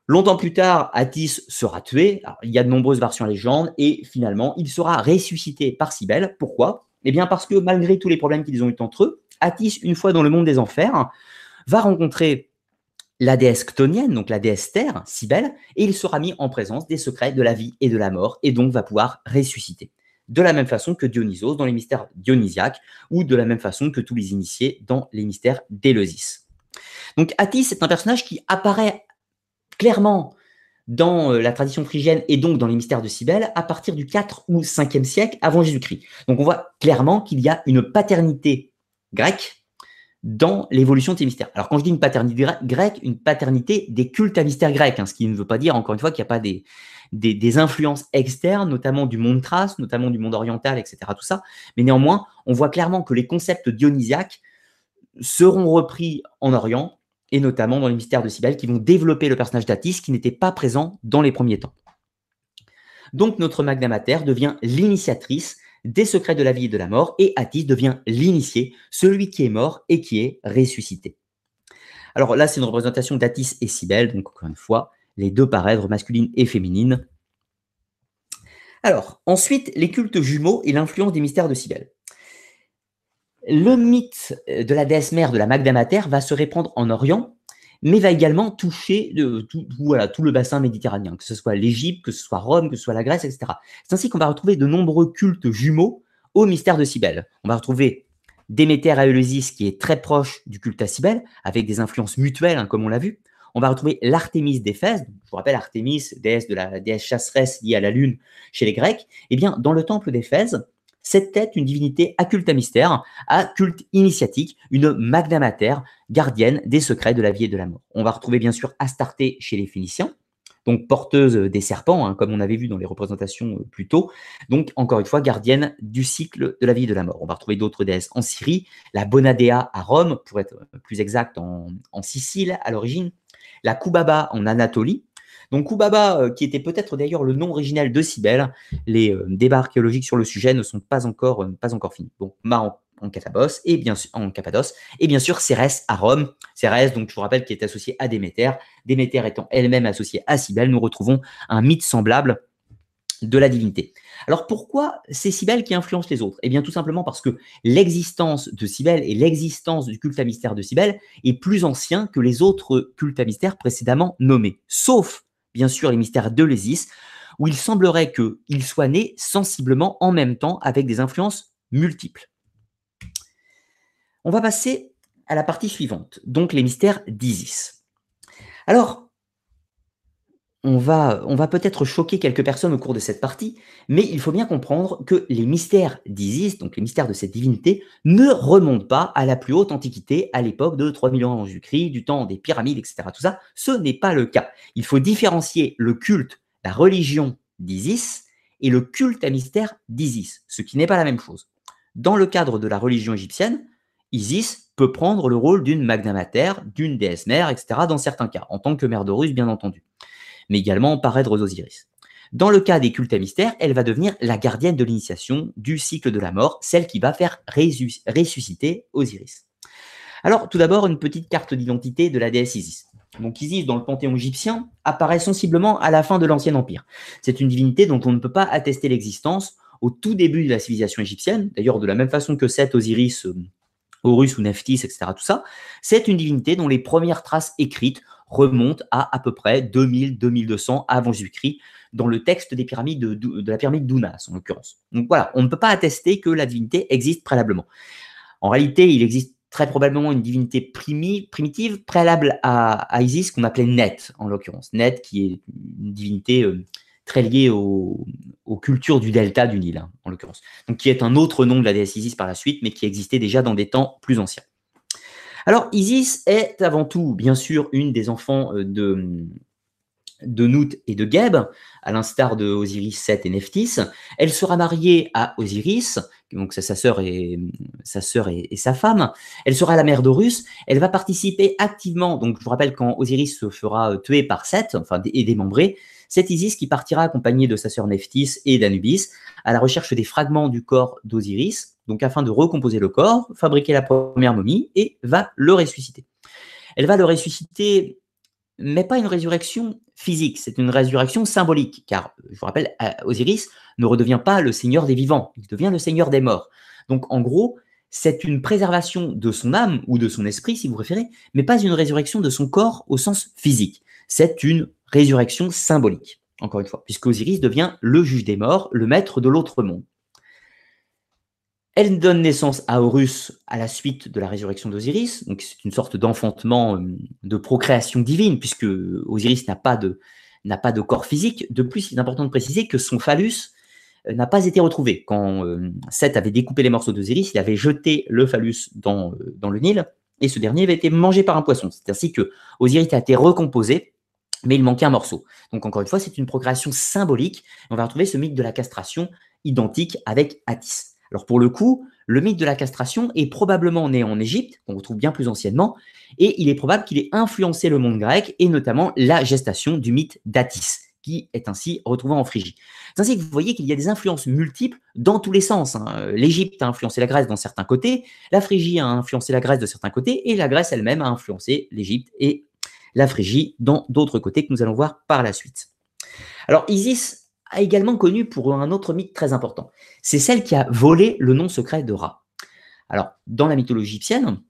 Longtemps plus tard, Attis sera tué. il y a de nombreuses versions à légende et finalement, il sera ressuscité par Cybèle. Pourquoi? Eh bien, parce que malgré tous les problèmes qu'ils ont eu entre eux, Attis, une fois dans le monde des enfers, va rencontrer la déesse ctonienne, donc la déesse terre, Cybèle, et il sera mis en présence des secrets de la vie et de la mort, et donc va pouvoir ressusciter. De la même façon que Dionysos dans les mystères dionysiaques, ou de la même façon que tous les initiés dans les mystères d'Éleusis. Donc Attis est un personnage qui apparaît clairement dans euh, la tradition phrygienne et donc dans les mystères de Cybèle à partir du 4 ou 5e siècle avant Jésus-Christ. Donc on voit clairement qu'il y a une paternité grecque dans l'évolution de ces mystères. Alors quand je dis une paternité grecque, une paternité des cultes à mystères grecs, hein, ce qui ne veut pas dire encore une fois qu'il n'y a pas des, des, influences externes, notamment du monde thrace, notamment du monde oriental, etc. Tout ça. Mais néanmoins, on voit clairement que les concepts dionysiaques seront repris en Orient et notamment dans les mystères de Cybèle, qui vont développer le personnage d'Atis qui n'était pas présent dans les premiers temps. Donc notre Magna Mater devient l'initiatrice des secrets de la vie et de la mort, et Atis devient l'initié, celui qui est mort et qui est ressuscité. Alors là, c'est une représentation d'Atis et Cybèle, donc encore une fois, les deux parèdres masculines et féminines. Alors, ensuite, les cultes jumeaux et l'influence des mystères de Cybèle le mythe euh, de la déesse mère de la Magda Mater va se répandre en Orient, mais va également toucher tout, voilà, tout le bassin méditerranéen, que ce soit l'Égypte, que ce soit Rome, que ce soit la Grèce, etc. C'est ainsi qu'on va retrouver de nombreux cultes jumeaux au mystère de Cybèle. On va retrouver Déméter à Eleusis, qui est très proche du culte à Cybèle, avec des influences mutuelles, hein, comme on l'a vu. On va retrouver l'Artémis d'Éphèse. Je vous rappelle, Artémis, déesse de la déesse chasseresse liée à la lune chez les Grecs. Eh bien, dans le temple d'Éphèse, tête, une divinité à culte à mystère, à culte initiatique, une magna mater, gardienne des secrets de la vie et de la mort. On va retrouver bien sûr Astarté chez les Phéniciens, donc porteuse des serpents, hein, comme on avait vu dans les représentations euh, plus tôt. Donc, encore une fois, gardienne du cycle de la vie et de la mort. On va retrouver d'autres déesses en Syrie, la Bonadea à Rome, pour être plus exact, en Sicile à l'origine, la Kubaba en Anatolie, donc Kubaba, euh, qui était peut-être d'ailleurs le nom original de Cybèle, les euh, débats archéologiques sur le sujet ne sont pas encore, euh, finis. Donc Ma en, en et bien en Cappadoce, et bien sûr Cérès à Rome. Cérès, donc je vous rappelle, qui est associé à Déméter. Déméter étant elle-même associée à Cybèle, nous retrouvons un mythe semblable de la divinité. Alors pourquoi c'est Cybèle qui influence les autres? Eh bien tout simplement parce que l'existence de Cybèle et l'existence du culte à mystère de Cybèle est plus ancien que les autres cultes à mystère précédemment nommés, sauf bien sûr les mystères de l'Ésis, où il semblerait qu'il soit né sensiblement en même temps avec des influences multiples. On va passer à la partie suivante, donc les mystères d'Isis. Alors, on va, peut-être choquer quelques personnes au cours de cette partie, mais il faut bien comprendre que les mystères d'Isis, donc les mystères de cette divinité, ne remontent pas à la plus haute antiquité, à l'époque de 3000 ans avant Jésus-Christ, du temps des pyramides, etc. Tout ça, ce n'est pas le cas. Il faut différencier le culte, la religion d'Isis et le culte à mystère d'Isis, ce qui n'est pas la même chose. Dans le cadre de la religion égyptienne, Isis peut prendre le rôle d'une magna mater, d'une déesse mère, etc. dans certains cas, en tant que mère d'Horus, bien entendu mais également parèdre d'Osiris. Dans le cas des cultes à mystère, elle va devenir la gardienne de l'initiation du cycle de la mort, celle qui va faire ressusciter Osiris. Alors, tout d'abord, une petite carte d'identité de la déesse Isis. Donc, Isis, dans le panthéon égyptien, apparaît sensiblement à la fin de l'Ancien Empire. C'est une divinité dont on ne peut pas attester l'existence au tout début de la civilisation égyptienne, d'ailleurs de la même façon que Seth, Osiris, euh, Horus ou Nephthys, etc. Tout ça, c'est une divinité dont les premières traces écrites remonte à à peu près 2000-2200 avant Jésus-Christ dans le texte de, la pyramide d'Unas en l'occurrence. Donc voilà, on ne peut pas attester que la divinité existe préalablement. En réalité, il existe très probablement une divinité primitive préalable à, Isis qu'on appelait Net en l'occurrence. Net qui est une divinité euh, très liée aux cultures du delta du Nil hein, en l'occurrence. Donc qui est un autre nom de la déesse Isis par la suite mais qui existait déjà dans des temps plus anciens. Alors, Isis est avant tout, bien sûr, une des enfants euh, de, de Nout et de Geb, à l'instar de Osiris, Seth et Nephthys. Elle sera mariée à Osiris, donc sa sœur et sa sœur et, sa femme. Elle sera la mère d'Horus. Elle va participer activement. Donc je vous rappelle quand Osiris se fera euh, tuer par Seth, enfin et démembré, c'est Isis qui partira accompagnée de sa sœur Nephthys et d'Anubis à la recherche des fragments du corps d'Osiris, donc afin de recomposer le corps, fabriquer la première momie et va le ressusciter. Elle va le ressusciter, mais pas une résurrection physique, c'est une résurrection symbolique, car je vous rappelle, Osiris ne redevient pas le seigneur des vivants, il devient le seigneur des morts. Donc en gros, c'est une préservation de son âme ou de son esprit, si vous préférez, mais pas une résurrection de son corps au sens physique. C'est une résurrection symbolique, encore une fois, puisque Osiris devient le juge des morts, le maître de l'autre monde. Elle donne naissance à Horus à la suite de la résurrection d'Osiris, donc c'est une sorte d'enfantement, euh, de procréation divine, puisque Osiris n'a pas de, corps physique. De plus, il est important de préciser que son phallus euh, n'a pas été retrouvé. Quand euh, Seth avait découpé les morceaux d'Osiris, il avait jeté le phallus dans, dans le Nil, et ce dernier avait été mangé par un poisson. C'est ainsi que Osiris a été recomposé, mais il manquait un morceau. Donc encore une fois, c'est une procréation symbolique. On va retrouver ce mythe de la castration identique avec Attis. Alors pour le coup, le mythe de la castration est probablement né en Égypte, qu'on retrouve bien plus anciennement, et il est probable qu'il ait influencé le monde grec, et notamment la gestation du mythe d'Atis, qui est ainsi retrouvé en Phrygie. C'est ainsi que vous voyez qu'il y a des influences multiples dans tous les sens. Hein. L'Égypte a influencé la Grèce dans certains côtés, la Phrygie a influencé la Grèce de certains côtés, et la Grèce elle-même a influencé l'Égypte et la Phrygie dans d'autres côtés que nous allons voir par la suite. Alors Isis a également connu pour un autre mythe très important. C'est celle qui a volé le nom secret de Ra. Alors, dans la mythologie égyptienne,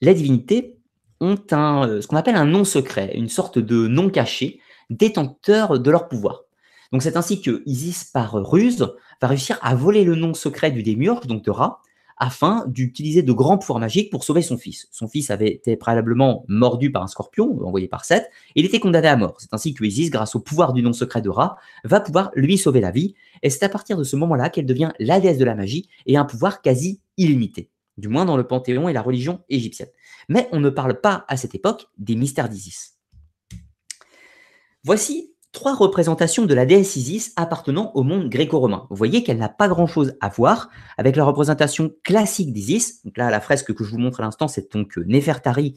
les divinités ont un, euh, ce qu'on appelle un nom secret, une sorte de nom caché, détenteur de leur pouvoir. Donc c'est ainsi que Isis, par ruse, va réussir à voler le nom secret du démiurge, donc de Ra, afin d'utiliser de grands pouvoirs magiques pour sauver son fils. Son fils avait été préalablement mordu par un scorpion envoyé par Seth, et il était condamné à mort. C'est ainsi que Isis, grâce au pouvoir du nom secret de Ra, va pouvoir lui sauver la vie, et c'est à partir de ce moment-là qu'elle devient la déesse de la magie et un pouvoir quasi illimité, du moins dans le panthéon et la religion égyptienne. Mais on ne parle pas à cette époque des mystères d'Isis. Voici trois représentations de la déesse Isis appartenant au monde gréco-romain. Vous voyez qu'elle n'a pas grand-chose à voir avec la représentation classique d'Isis. Donc là, la fresque que je vous montre à l'instant, c'est donc euh, Nefertari,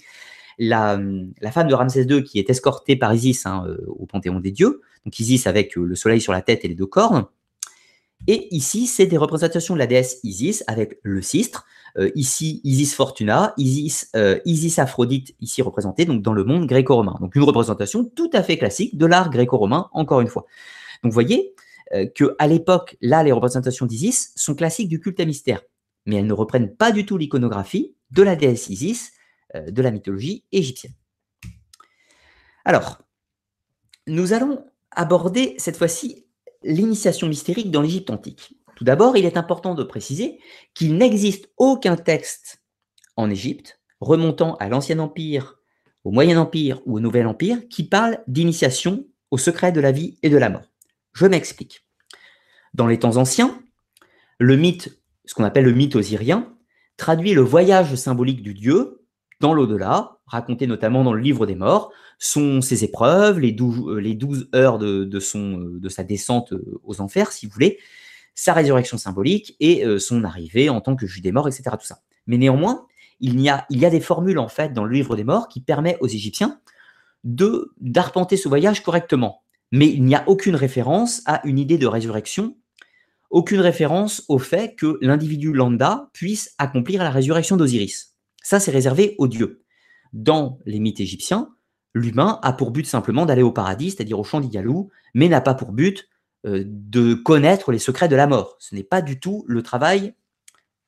la, la, femme de Ramsès II qui est escortée par Isis hein, euh, au Panthéon des dieux. Donc Isis avec euh, le soleil sur la tête et les deux cornes. Et ici, c'est des représentations de la déesse Isis avec le cistre. Euh, ici, Isis Fortuna, Isis, euh, Isis Aphrodite, ici représentée donc dans le monde gréco-romain. Donc une représentation tout à fait classique de l'art gréco-romain, encore une fois. Donc vous voyez euh, qu'à l'époque, là, les représentations d'Isis sont classiques du culte à mystère, mais elles ne reprennent pas du tout l'iconographie de la déesse Isis de la mythologie égyptienne. Alors, nous allons aborder cette fois-ci l'initiation mystérique dans l'Égypte antique. Tout d'abord, il est important de préciser qu'il n'existe aucun texte en Égypte remontant à l'Ancien Empire, au Moyen Empire ou au Nouvel Empire qui parle d'initiation au secret de la vie et de la mort. Je m'explique. Dans les temps anciens, le mythe, ce qu'on appelle le mythe osirien, traduit le voyage symbolique du dieu dans l'au-delà, raconté notamment dans le livre des morts, sont ses épreuves, les douze, euh, heures euh, de sa descente euh, aux enfers, si vous voulez, sa résurrection symbolique et son arrivée en tant que juge des morts, etc. Tout ça. Mais néanmoins, il y, a, des formules en fait dans le livre des morts qui permettent aux Égyptiens de d'arpenter ce voyage correctement. Mais il n'y a aucune référence à une idée de résurrection, aucune référence au fait que l'individu lambda puisse accomplir la résurrection d'Osiris. Ça, c'est réservé aux dieux. Dans les mythes égyptiens, l'humain a pour but simplement d'aller au paradis, c'est-à-dire au champ d'Igalou, mais n'a pas pour but euh, de connaître les secrets de la mort. Ce n'est pas du tout le travail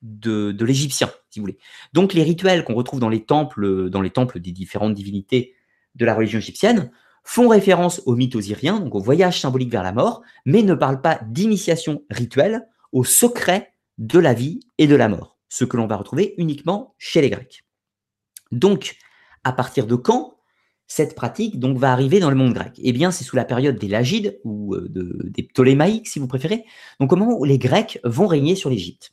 de, l'Égyptien, si vous voulez. Donc les rituels qu'on retrouve dans les temples, dans les temples des différentes divinités de la religion égyptienne, font référence au mythe osirien, donc au voyage symbolique vers la mort, mais ne parlent pas d'initiation rituelle au secret de la vie et de la mort ce que l'on va retrouver uniquement chez les Grecs. Donc, à partir de quand cette pratique donc va arriver dans le monde grec Eh bien, c'est sous la période des Lagides ou euh, des Ptolémaïques, si vous préférez. Donc, où les Grecs vont régner sur l'Égypte?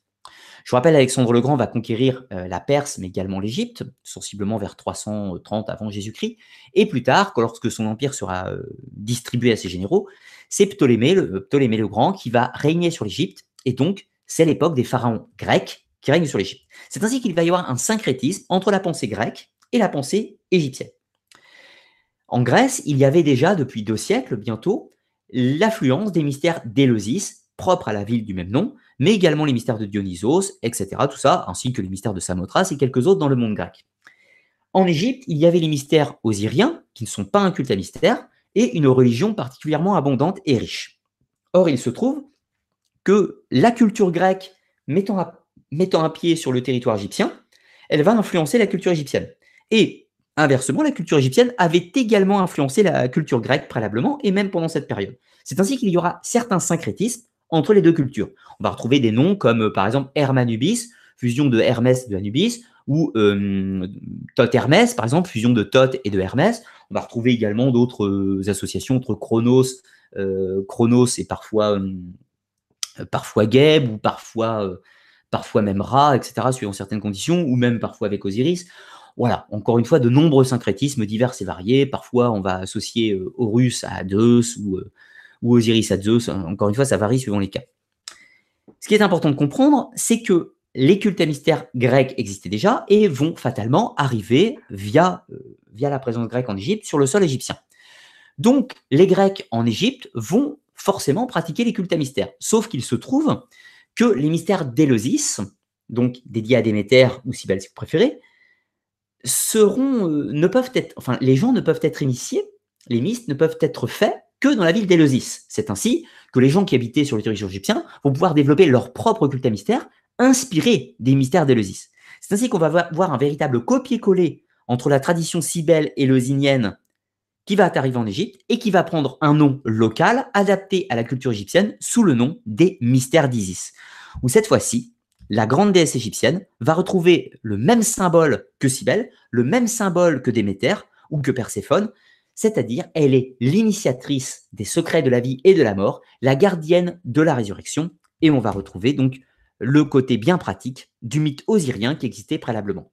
Je vous rappelle, Alexandre le Grand va conquérir euh, la Perse, mais également l'Égypte, sensiblement vers 330 avant Jésus-Christ. Et plus tard, lorsque son empire sera euh, distribué à ses généraux, c'est Ptolémée le, Ptolémée le Grand qui va régner sur l'Égypte. Et donc, c'est l'époque des pharaons grecs qui règnent sur l'Égypte. C'est ainsi qu'il va y avoir un syncrétisme entre la pensée grecque et la pensée égyptienne. En Grèce, il y avait déjà, depuis deux siècles bientôt, l'affluence des mystères d'Éleusis, propres à la ville du même nom, mais également les mystères de Dionysos, etc. Tout ça, ainsi que les mystères de Samothrace et quelques autres dans le monde grec. En Égypte, il y avait les mystères osiriens, qui ne sont pas un culte à mystère, et une religion particulièrement abondante et riche. Or, il se trouve que la culture grecque mettant à, mettant un pied sur le territoire égyptien, elle va influencer la culture égyptienne. Et inversement, la culture égyptienne avait également influencé la culture grecque préalablement, et même pendant cette période. C'est ainsi qu'il y aura certains syncrétismes entre les deux cultures. On va retrouver des noms comme euh, par exemple Hermanubis, fusion de Hermès et de Anubis, ou euh, Thoth Hermès, par exemple, fusion de Thoth et de Hermès. On va retrouver également d'autres euh, associations entre Chronos, Chronos et parfois, parfois Geb, ou parfois, parfois même Ra, etc., suivant certaines conditions, ou même parfois avec Osiris. Voilà, encore une fois, de nombreux syncrétismes divers et variés. Parfois, on va associer Horus à Zeus ou ou Osiris à Zeus. Encore une fois, ça varie suivant les cas. Ce qui est important de comprendre, c'est que les cultes à mystère grecs existaient déjà et vont fatalement arriver via, euh, via la présence grecque en Égypte sur le sol égyptien. Donc, les Grecs en Égypte vont forcément pratiquer les cultes à mystère. Sauf qu'il se trouve que les mystères d'Éleusis, donc dédiés à Déméter ou Cybèle si vous préférez, seront, euh, ne peuvent être, enfin, les gens ne peuvent être initiés, les mystes ne peuvent être faits que dans la ville d'Éleusis. C'est ainsi que les gens qui habitaient sur le territoire égyptien vont pouvoir développer leur propre culte à mystère inspiré des mystères d'Éleusis. C'est ainsi qu'on va voir un véritable copier-coller entre la tradition sibelle éleusinienne qui va arriver en Égypte et qui va prendre un nom local adapté à la culture égyptienne sous le nom des mystères d'Isis. Où cette fois-ci, la grande déesse égyptienne va retrouver le même symbole que Cybèle, le même symbole que Déméter ou que Perséphone, c'est-à-dire elle est l'initiatrice des secrets de la vie et de la mort, la gardienne de la résurrection, et on va retrouver donc le côté bien pratique du mythe osirien qui existait préalablement.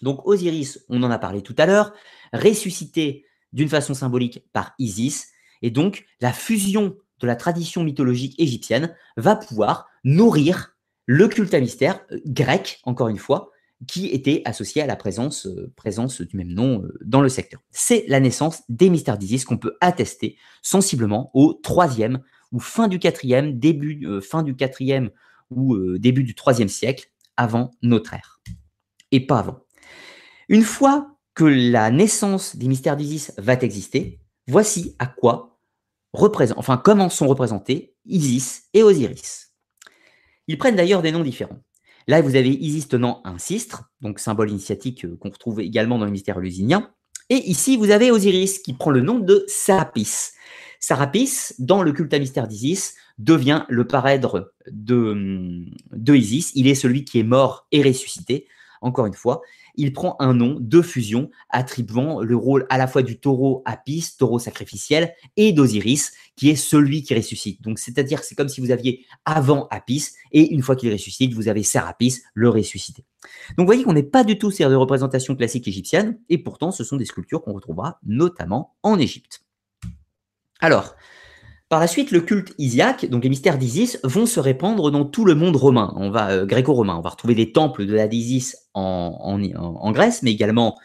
Donc Osiris, on en a parlé tout à l'heure, ressuscité d'une façon symbolique par Isis, et donc la fusion de la tradition mythologique égyptienne va pouvoir nourrir le culte à mystère euh, grec, encore une fois, qui était associé à la présence, euh, du même nom euh, dans le secteur. C'est la naissance des mystères d'Isis qu'on peut attester sensiblement au troisième ou fin du quatrième, début, fin du quatrième ou début du troisième siècle avant notre ère. Et pas avant. Une fois que la naissance des mystères d'Isis va exister, voici à quoi enfin comment sont représentés Isis et Osiris. Ils prennent d'ailleurs des noms différents. Là, vous avez Isis tenant un cistre, donc symbole initiatique euh, qu'on retrouve également dans le mystère lusinien. Et ici, vous avez Osiris qui prend le nom de Sarapis. Sarapis, dans le culte à mystère d'Isis, devient le parèdre de, hum, de Isis. Il est celui qui est mort et ressuscité, encore une fois il prend un nom de fusion attribuant le rôle à la fois du taureau Apis, taureau sacrificiel, et d'Osiris, qui est celui qui ressuscite. Donc, c'est-à-dire, c'est comme si vous aviez avant Apis, et une fois qu'il ressuscite, vous avez Serapis, le ressuscité. Donc, vous voyez qu'on n'est pas du tout sur des représentations classiques égyptiennes, et pourtant, ce sont des sculptures qu'on retrouvera notamment en Égypte. Alors, par la suite, le culte isiaque, donc les mystères d'Isis, vont se répandre dans tout le monde romain. On va euh, gréco-romain. On va retrouver des temples de la d'Isis en, Grèce, mais également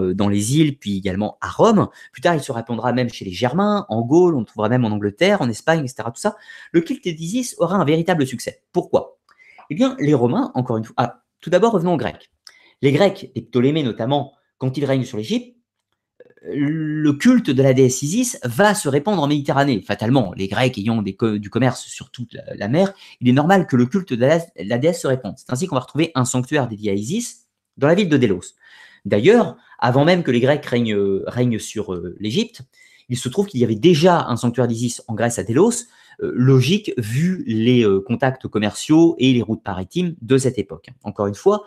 euh, dans les îles, puis également à Rome. Plus tard, il se répandra même chez les Germains, en Gaule, on le trouvera même en Angleterre, en Espagne, etc. Tout. Le culte d'Isis aura un véritable succès. Pourquoi? Eh bien, les Romains, encore une fois, ah, tout d'abord revenons aux Grecs. Les Grecs, les Ptolémées notamment, quand ils règnent sur l'Égypte, le culte de la déesse Isis va se répandre en Méditerranée. Fatalement, les Grecs ayant du commerce sur toute la, mer, il est normal que le culte de la, déesse se répande. C'est ainsi qu'on va retrouver un sanctuaire dédié à Isis dans la ville de Délos. D'ailleurs, avant même que les Grecs règnent, sur euh, l'Égypte, il se trouve qu'il y avait déjà un sanctuaire d'Isis en Grèce à Délos, euh, logique vu les euh, contacts commerciaux et les routes maritimes de cette époque. Encore une fois,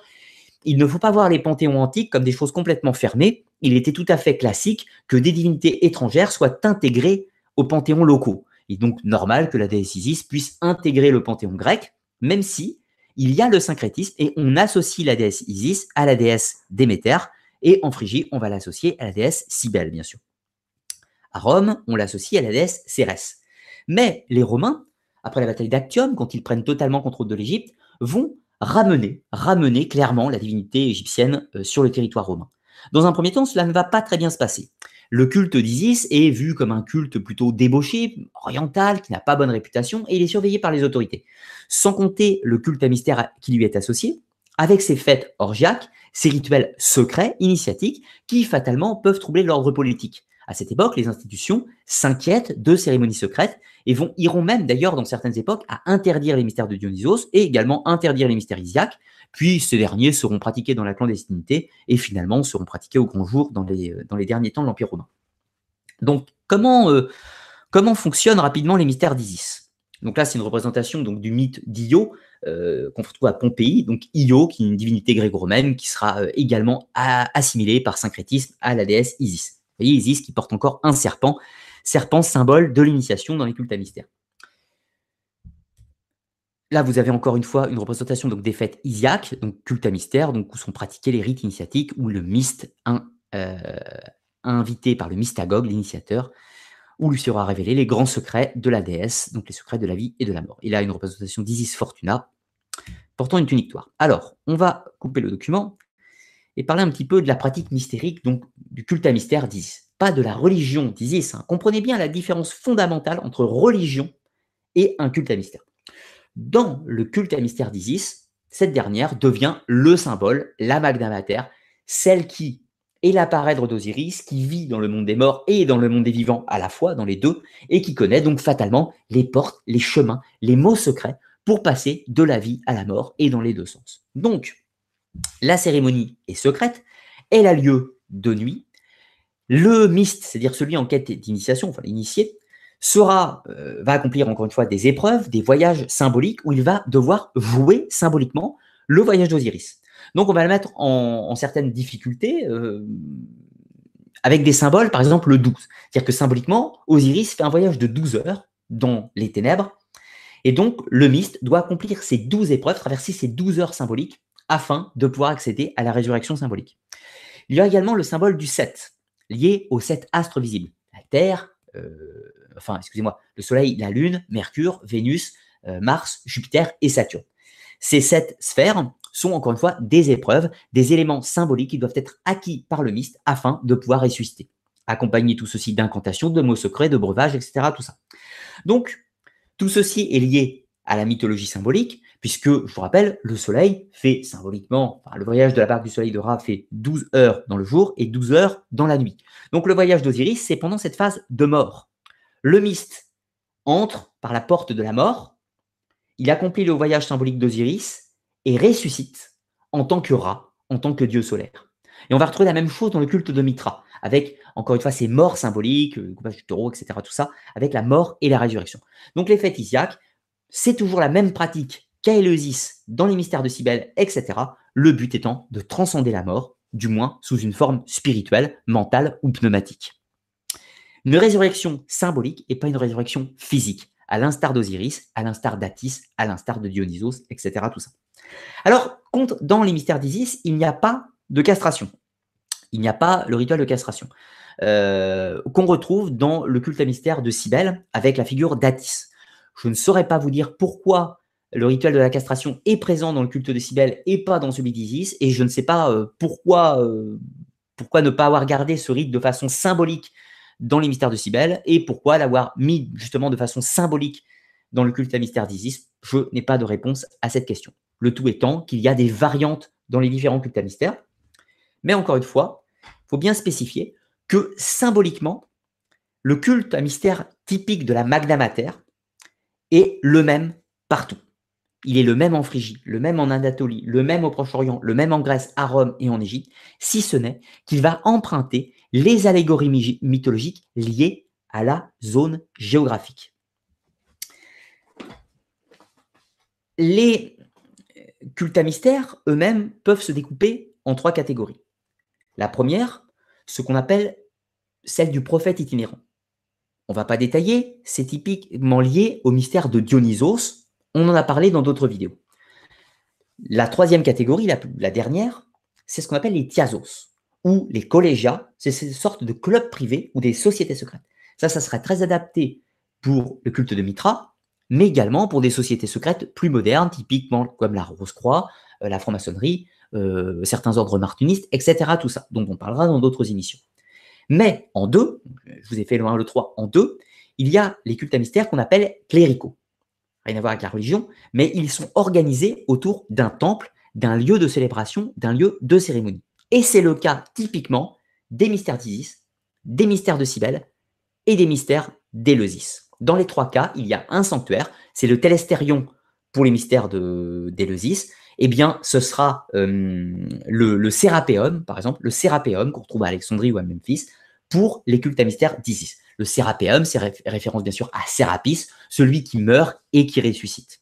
il ne faut pas voir les panthéons antiques comme des choses complètement fermées. Il était tout à fait classique que des divinités étrangères soient intégrées aux panthéons locaux. Il est donc normal que la déesse Isis puisse intégrer le panthéon grec, même si il y a le syncrétisme et on associe la déesse Isis à la déesse Déméter. Et en Phrygie, on va l'associer à la déesse Cybèle, bien sûr. À Rome, on l'associe à la déesse Cérès. Mais les Romains, après la bataille d'Actium, quand ils prennent totalement contrôle de l'Égypte, vont ramener, ramener clairement la divinité égyptienne euh, sur le territoire romain. Dans un premier temps, cela ne va pas très bien se passer. Le culte d'Isis est vu comme un culte plutôt débauché, oriental, qui n'a pas bonne réputation, et il est surveillé par les autorités. Sans compter le culte à mystère qui lui est associé, avec ses fêtes orgiaques, ses rituels secrets, initiatiques, qui fatalement peuvent troubler l'ordre politique. À cette époque, les institutions s'inquiètent de cérémonies secrètes et vont, iront même d'ailleurs dans certaines époques à interdire les mystères de Dionysos et également interdire les mystères isiaques, puis ces derniers seront pratiqués dans la clandestinité et finalement seront pratiqués au grand jour dans les, les derniers temps de l'Empire romain. Donc comment, euh, comment fonctionnent rapidement les mystères d'Isis? Donc là, c'est une représentation donc, du mythe d'Io euh, qu'on retrouve à Pompéi, donc Io, qui est une divinité gréco-romaine qui sera euh, également assimilée par syncrétisme à la déesse Isis voyez, Isis qui porte encore un serpent, serpent symbole de l'initiation dans les cultes à mystère. Là, vous avez encore une fois une représentation donc, des fêtes isiaques, donc culte à mystère, donc où sont pratiqués les rites initiatiques, où le myste, euh, invité par le mystagogue, l'initiateur, où lui sera révélé les grands secrets de la déesse, donc les secrets de la vie et de la mort. Il a une représentation d'Isis Fortuna, portant une tunique Alors, on va couper le document et parler un petit peu de la pratique mystérique, donc du culte à mystère d'Isis. Pas de la religion d'Isis. Hein. Comprenez bien la différence fondamentale entre religion et un culte à mystère. Dans le culte à mystère d'Isis, cette dernière devient le symbole, la Magna Mater, celle qui est la parèdre d'Osiris, qui vit dans le monde des morts et dans le monde des vivants à la fois, dans les deux, et qui connaît donc fatalement les portes, les chemins, les mots secrets pour passer de la vie à la mort et dans les deux sens. Donc, la cérémonie est secrète, elle a lieu de nuit. Le myste, c'est-à-dire celui en quête d'initiation, enfin l'initié, sera, euh, va accomplir encore une fois des épreuves, des voyages symboliques où il va devoir jouer symboliquement le voyage d'Osiris. Donc on va le mettre en, certaines difficultés euh, avec des symboles, par exemple le 12. C'est-à-dire que symboliquement, Osiris fait un voyage de 12 heures dans les ténèbres. Et donc le myste doit accomplir ces 12 épreuves, traverser ces 12 heures symboliques afin de pouvoir accéder à la résurrection symbolique. Il y a également le symbole du 7, lié aux sept astres visibles. La Terre, euh, enfin, excusez-moi, le Soleil, la Lune, Mercure, Vénus, euh, Mars, Jupiter et Saturne. Ces sept sphères sont encore une fois des épreuves, des éléments symboliques qui doivent être acquis par le myste afin de pouvoir ressusciter. Accompagner tout ceci d'incantations, de mots secrets, de breuvages, etc. Tout ça. Donc, tout ceci est lié à la mythologie symbolique, puisque, je vous rappelle, le Soleil fait symboliquement, le voyage de la barque du Soleil de Ra fait 12 heures dans le jour et 12 heures dans la nuit. Donc le voyage d'Osiris, c'est pendant cette phase de mort. Le myste entre par la porte de la mort, il accomplit le voyage symbolique d'Osiris et ressuscite en tant que Ra, en tant que dieu solaire. Et on va retrouver la même chose dans le culte de Mitra, avec, encore une fois, ces morts symboliques, le coupage du taureau, etc., tout ça, avec la mort et la résurrection. Donc les fêtes isiaques, c'est toujours la même pratique Kaéleusis dans les mystères de Cybèle, etc. Le but étant de transcender la mort, du moins sous une forme spirituelle, mentale ou pneumatique. Une résurrection symbolique et pas une résurrection physique, à l'instar d'Osiris, à l'instar d'Atis, à l'instar de Dionysos, etc. Tout ça. Alors, compte dans les mystères d'Isis, il n'y a pas de castration. Il n'y a pas le rituel de castration. Euh, qu'on retrouve dans le culte à mystère de Cybèle avec la figure d'Atis. Je ne saurais pas vous dire pourquoi le rituel de la castration est présent dans le culte de Cybèle et pas dans celui d'Isis. Et je ne sais pas euh, pourquoi, euh, pourquoi ne pas avoir gardé ce rite de façon symbolique dans les mystères de Cybèle et pourquoi l'avoir mis justement de façon symbolique dans le culte à mystère d'Isis. Je n'ai pas de réponse à cette question. Le tout étant qu'il y a des variantes dans les différents cultes à mystère. Mais encore une fois, il faut bien spécifier que symboliquement, le culte à mystère typique de la Magna Mater est le même partout. Il est le même en Phrygie, le même en Anatolie, le même au Proche-Orient, le même en Grèce, à Rome et en Égypte, si ce n'est qu'il va emprunter les allégories mythologiques liées à la zone géographique. Les cultes à mystère eux-mêmes peuvent se découper en trois catégories. La première, ce qu'on appelle celle du prophète itinérant. On va pas détailler, c'est typiquement lié au mystère de Dionysos, on en a parlé dans d'autres vidéos. La troisième catégorie, la, dernière, c'est ce qu'on appelle les tiazos ou les collégias. C'est ces sortes de clubs privés ou des sociétés secrètes. Ça, ça serait très adapté pour le culte de Mitra, mais également pour des sociétés secrètes plus modernes, typiquement comme la Rose-Croix, euh, la franc-maçonnerie, euh, certains ordres martinistes, etc. Tout ça, dont on parlera dans d'autres émissions. Mais en deux, je vous ai fait le 1, le 3, en deux, il y a les cultes à mystère qu'on appelle cléricaux. Rien à voir avec la religion, mais ils sont organisés autour d'un temple, d'un lieu de célébration, d'un lieu de cérémonie. Et c'est le cas typiquement des mystères d'Isis, des mystères de Cybèle et des mystères d'Éleusis. Dans les trois cas, il y a un sanctuaire, c'est le Telestérion pour les mystères d'Éleusis, eh bien, ce sera euh, le, Sérapéum, par exemple, le Sérapéum qu'on retrouve à Alexandrie ou à Memphis, pour les cultes à mystère d'Isis. Le Sérapéum, c'est référence bien sûr à Sérapis, celui qui meurt et qui ressuscite.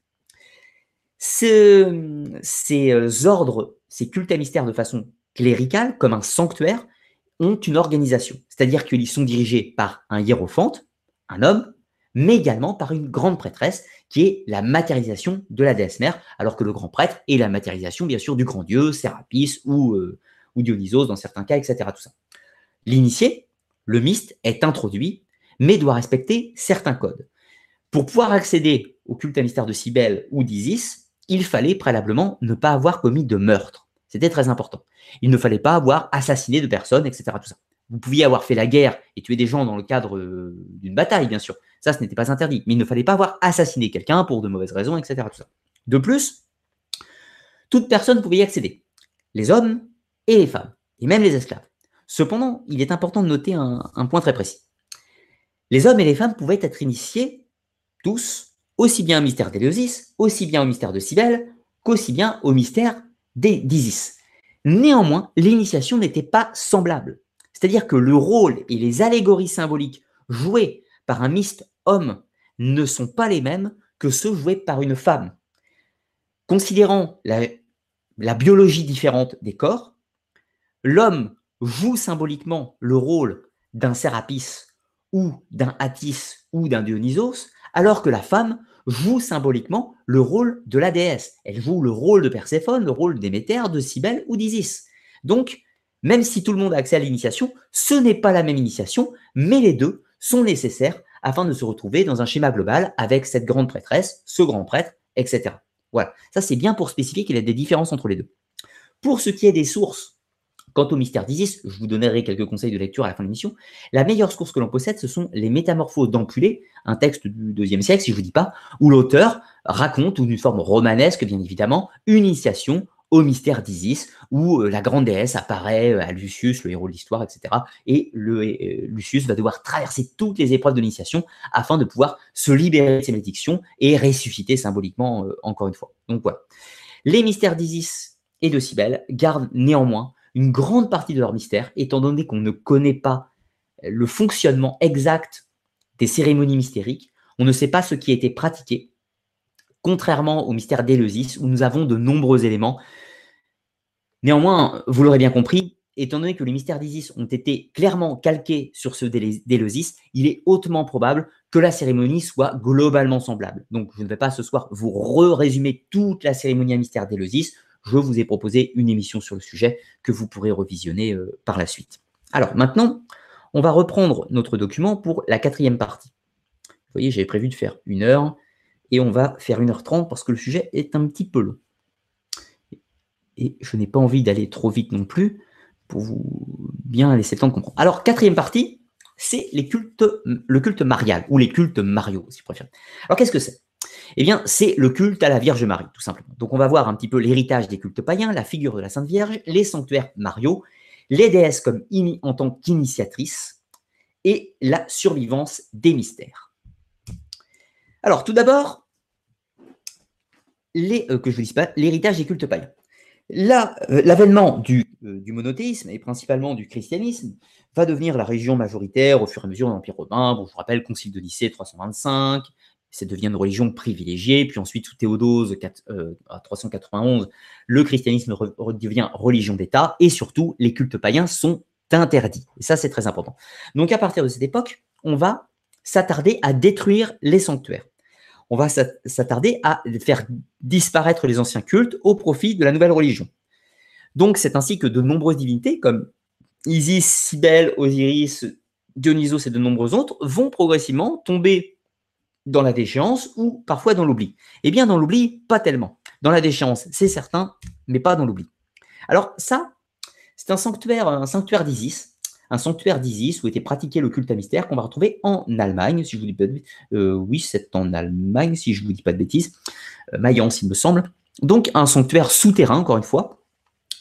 ces euh, ordres, ces cultes à mystère de façon cléricale, comme un sanctuaire, ont une organisation. C'est-à-dire qu'ils sont dirigés par un hiérophante, un homme, mais également par une grande prêtresse qui est la matérialisation de la déesse mère, alors que le grand prêtre est la matérialisation, bien sûr, du grand dieu, Sérapis ou, euh, ou Dionysos dans certains cas, etc. Tout ça. L'initié, le myste, est introduit, mais doit respecter certains codes. Pour pouvoir accéder au culte à mystère de Cybèle ou d'Isis, il fallait préalablement ne pas avoir commis de meurtre. C'était très important. Il ne fallait pas avoir assassiné de personnes, etc. Tout ça. Vous pouviez avoir fait la guerre et tuer des gens dans le cadre euh, d'une bataille, bien sûr. Ça, ce n'était pas interdit. Mais il ne fallait pas avoir assassiné quelqu'un pour de mauvaises raisons, etc. De plus, toute personne pouvait y accéder. Les hommes et les femmes, et même les esclaves. Cependant, il est important de noter un, point très précis. Les hommes et les femmes pouvaient être initiés, tous, aussi bien au mystère d'Éleusis, aussi bien au mystère de Cybèle, qu'aussi bien au mystère d'Isis. Néanmoins, l'initiation n'était pas semblable. C'est-à-dire que le rôle et les allégories symboliques jouées par un myste homme ne sont pas les mêmes que ceux joués par une femme. Considérant la, biologie différente des corps, l'homme joue symboliquement le rôle d'un Sérapis ou d'un Attis ou d'un Dionysos, alors que la femme joue symboliquement le rôle de la déesse. Elle joue le rôle de Perséphone, le rôle d'Éméter, de Cybèle ou d'Isis. Donc, même si tout le monde a accès à l'initiation, ce n'est pas la même initiation, mais les deux sont nécessaires afin de se retrouver dans un schéma global avec cette grande prêtresse, ce grand prêtre, etc. Voilà, ça c'est bien pour spécifier qu'il y a des différences entre les deux. Pour ce qui est des sources, quant au mystère d'Isis, je vous donnerai quelques conseils de lecture à la fin de l'émission, la meilleure source que l'on possède, ce sont les Métamorphoses d'Ampulée, un texte du deuxième siècle, si je ne vous dis pas, où l'auteur raconte, ou d'une forme romanesque bien évidemment, une initiation au mystère d'Isis, où euh, la grande déesse apparaît euh, à Lucius, le héros de l'histoire, etc. Et euh, Lucius va devoir traverser toutes les épreuves de l'initiation afin de pouvoir se libérer de ses malédictions et ressusciter symboliquement encore une fois. Donc voilà. Les mystères d'Isis et de Cybèle gardent néanmoins une grande partie de leur mystère, étant donné qu'on ne connaît pas le fonctionnement exact des cérémonies mystériques, on ne sait pas ce qui a été pratiqué, contrairement au mystère d'Éleusis, où nous avons de nombreux éléments. Néanmoins, vous l'aurez bien compris, étant donné que les mystères d'Isis ont été clairement calqués sur ceux d'Éleusis, il est hautement probable que la cérémonie soit globalement semblable. Donc, je ne vais pas ce soir vous résumer toute la cérémonie à mystère d'Éleusis. Je vous ai proposé une émission sur le sujet que vous pourrez revisionner euh, par la suite. Alors, maintenant, on va reprendre notre document pour la quatrième partie. Vous voyez, j'avais prévu de faire une heure et on va faire 1h30 parce que le sujet est un petit peu long. Et je n'ai pas envie d'aller trop vite non plus pour vous bien laisser le temps de comprendre. Alors, quatrième partie, c'est les cultes, le culte marial ou les cultes mariaux, si vous préférez. Alors, qu'est-ce que c'est? Eh bien, c'est le culte à la Vierge Marie, tout simplement. Donc, on va voir un petit peu l'héritage des cultes païens, la figure de la Sainte Vierge, les sanctuaires mariaux, les déesses comme en tant qu'initiatrices et la survivance des mystères. Alors, tout d'abord, euh, que je dise pas, l'héritage des cultes païens. Euh, l'avènement du, euh, du, monothéisme et principalement du christianisme va devenir la religion majoritaire au fur et à mesure de l'Empire romain. Je vous rappelle, Concile de Nicée 325, ça devient une religion privilégiée. Puis ensuite, sous Théodose à 391, le christianisme devient religion d'État. Et surtout, les cultes païens sont interdits. Ça, c'est très important. Donc, à partir de cette époque, on va s'attarder à détruire les sanctuaires. On va s'attarder à faire disparaître les anciens cultes au profit de la nouvelle religion. Donc, c'est ainsi que de nombreuses divinités, comme Isis, Cybèle, Osiris, Dionysos et de nombreux autres, vont progressivement tomber dans la déchéance ou parfois dans l'oubli. Eh bien, dans l'oubli, pas tellement. Dans la déchéance, c'est certain, mais pas dans l'oubli. Alors ça, c'est un sanctuaire, un sanctuaire d'Isis, un sanctuaire d'Isis où était pratiqué le culte à mystère qu'on va retrouver en Allemagne, si je vous dis pas de euh, oui, c'est en Allemagne, si je vous dis pas de bêtises, euh, Mayence, il me semble. Donc un sanctuaire souterrain, encore une fois.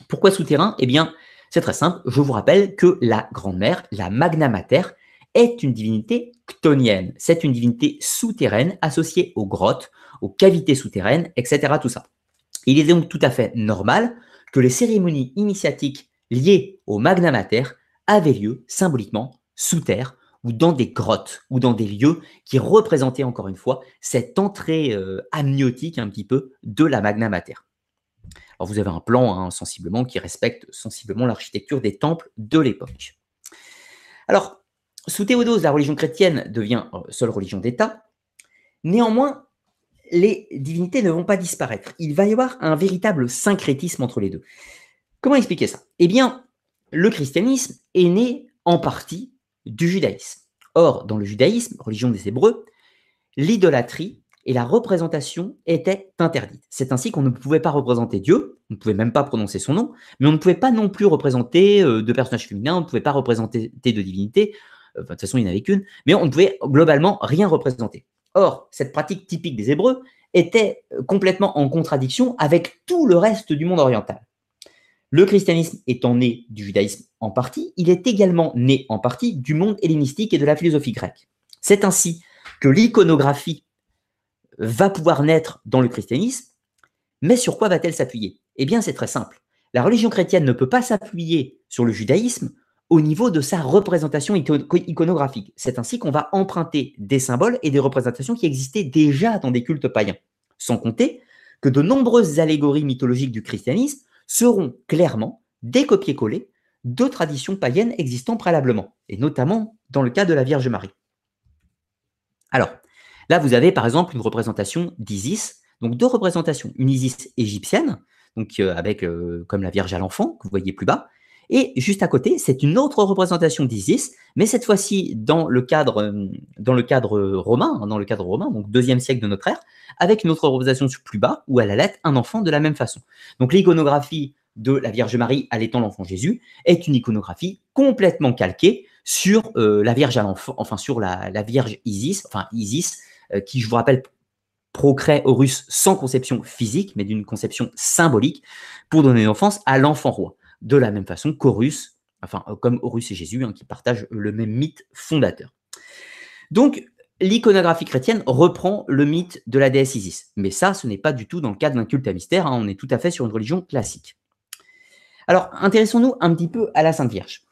Pourquoi souterrain? Eh bien, c'est très simple. Je vous rappelle que la Grande-Mère, la Magna Mater, est une divinité ctonienne. C'est une divinité souterraine associée aux grottes, aux cavités souterraines, etc. Tout ça. Il est donc tout à fait normal que les cérémonies initiatiques liées au Magna Mater avaient lieu symboliquement sous terre ou dans des grottes ou dans des lieux qui représentaient encore une fois cette entrée euh, amniotique un petit peu de la Magna Mater. Alors vous avez un plan hein, sensiblement qui respecte sensiblement l'architecture des temples de l'époque. Alors, sous Théodose, la religion chrétienne devient euh, seule religion d'État. Néanmoins, les divinités ne vont pas disparaître. Il va y avoir un véritable syncrétisme entre les deux. Comment expliquer ça? Eh bien, le christianisme est né en partie du judaïsme. Or, dans le judaïsme, religion des Hébreux, l'idolâtrie et la représentation étaient interdites. C'est ainsi qu'on ne pouvait pas représenter Dieu, on ne pouvait même pas prononcer son nom, mais on ne pouvait pas non plus représenter euh, de personnages féminins, on ne pouvait pas représenter de divinités, de toute façon il n'y en avait qu'une, mais on ne pouvait globalement rien représenter. Or, cette pratique typique des Hébreux était euh, complètement en contradiction avec tout le reste du monde oriental. Le christianisme étant né du judaïsme en partie, il est également né en partie du monde hellénistique et de la philosophie grecque. C'est ainsi que l'iconographie va pouvoir naître dans le christianisme, mais sur quoi va-t-elle s'appuyer? Eh bien, c'est très simple. La religion chrétienne ne peut pas s'appuyer sur le judaïsme au niveau de sa représentation iconographique. C'est ainsi qu'on va emprunter des symboles et des représentations qui existaient déjà dans des cultes païens. Sans compter que de nombreuses allégories mythologiques du christianisme seront clairement des copier-coller de traditions païennes existant préalablement, et notamment dans le cas de la Vierge Marie. Alors, là, vous avez par exemple une représentation d'Isis, donc deux représentations, une Isis égyptienne, euh, avec euh, comme la Vierge à l'enfant, que vous voyez plus bas, et juste à côté, c'est une autre représentation d'Isis, mais cette fois-ci dans le cadre, euh, romain, hein, dans le cadre romain, donc deuxième siècle de notre ère, avec une autre représentation plus bas où elle allait un enfant de la même façon. Donc l'iconographie de la Vierge Marie allaitant l'enfant Jésus est une iconographie complètement calquée sur euh, la Vierge sur la, Vierge Isis, enfin Isis, euh, qui je vous rappelle procrée Horus sans conception physique, mais d'une conception symbolique pour donner naissance à l'enfant roi de la même façon qu'Horus, enfin euh, comme Horus et Jésus, hein, qui partagent le même mythe fondateur. Donc, l'iconographie chrétienne reprend le mythe de la déesse Isis. Mais ça, ce n'est pas du tout dans le cadre d'un culte à mystère, hein, on est tout à fait sur une religion classique. Alors, intéressons-nous un petit peu à la Sainte Vierge.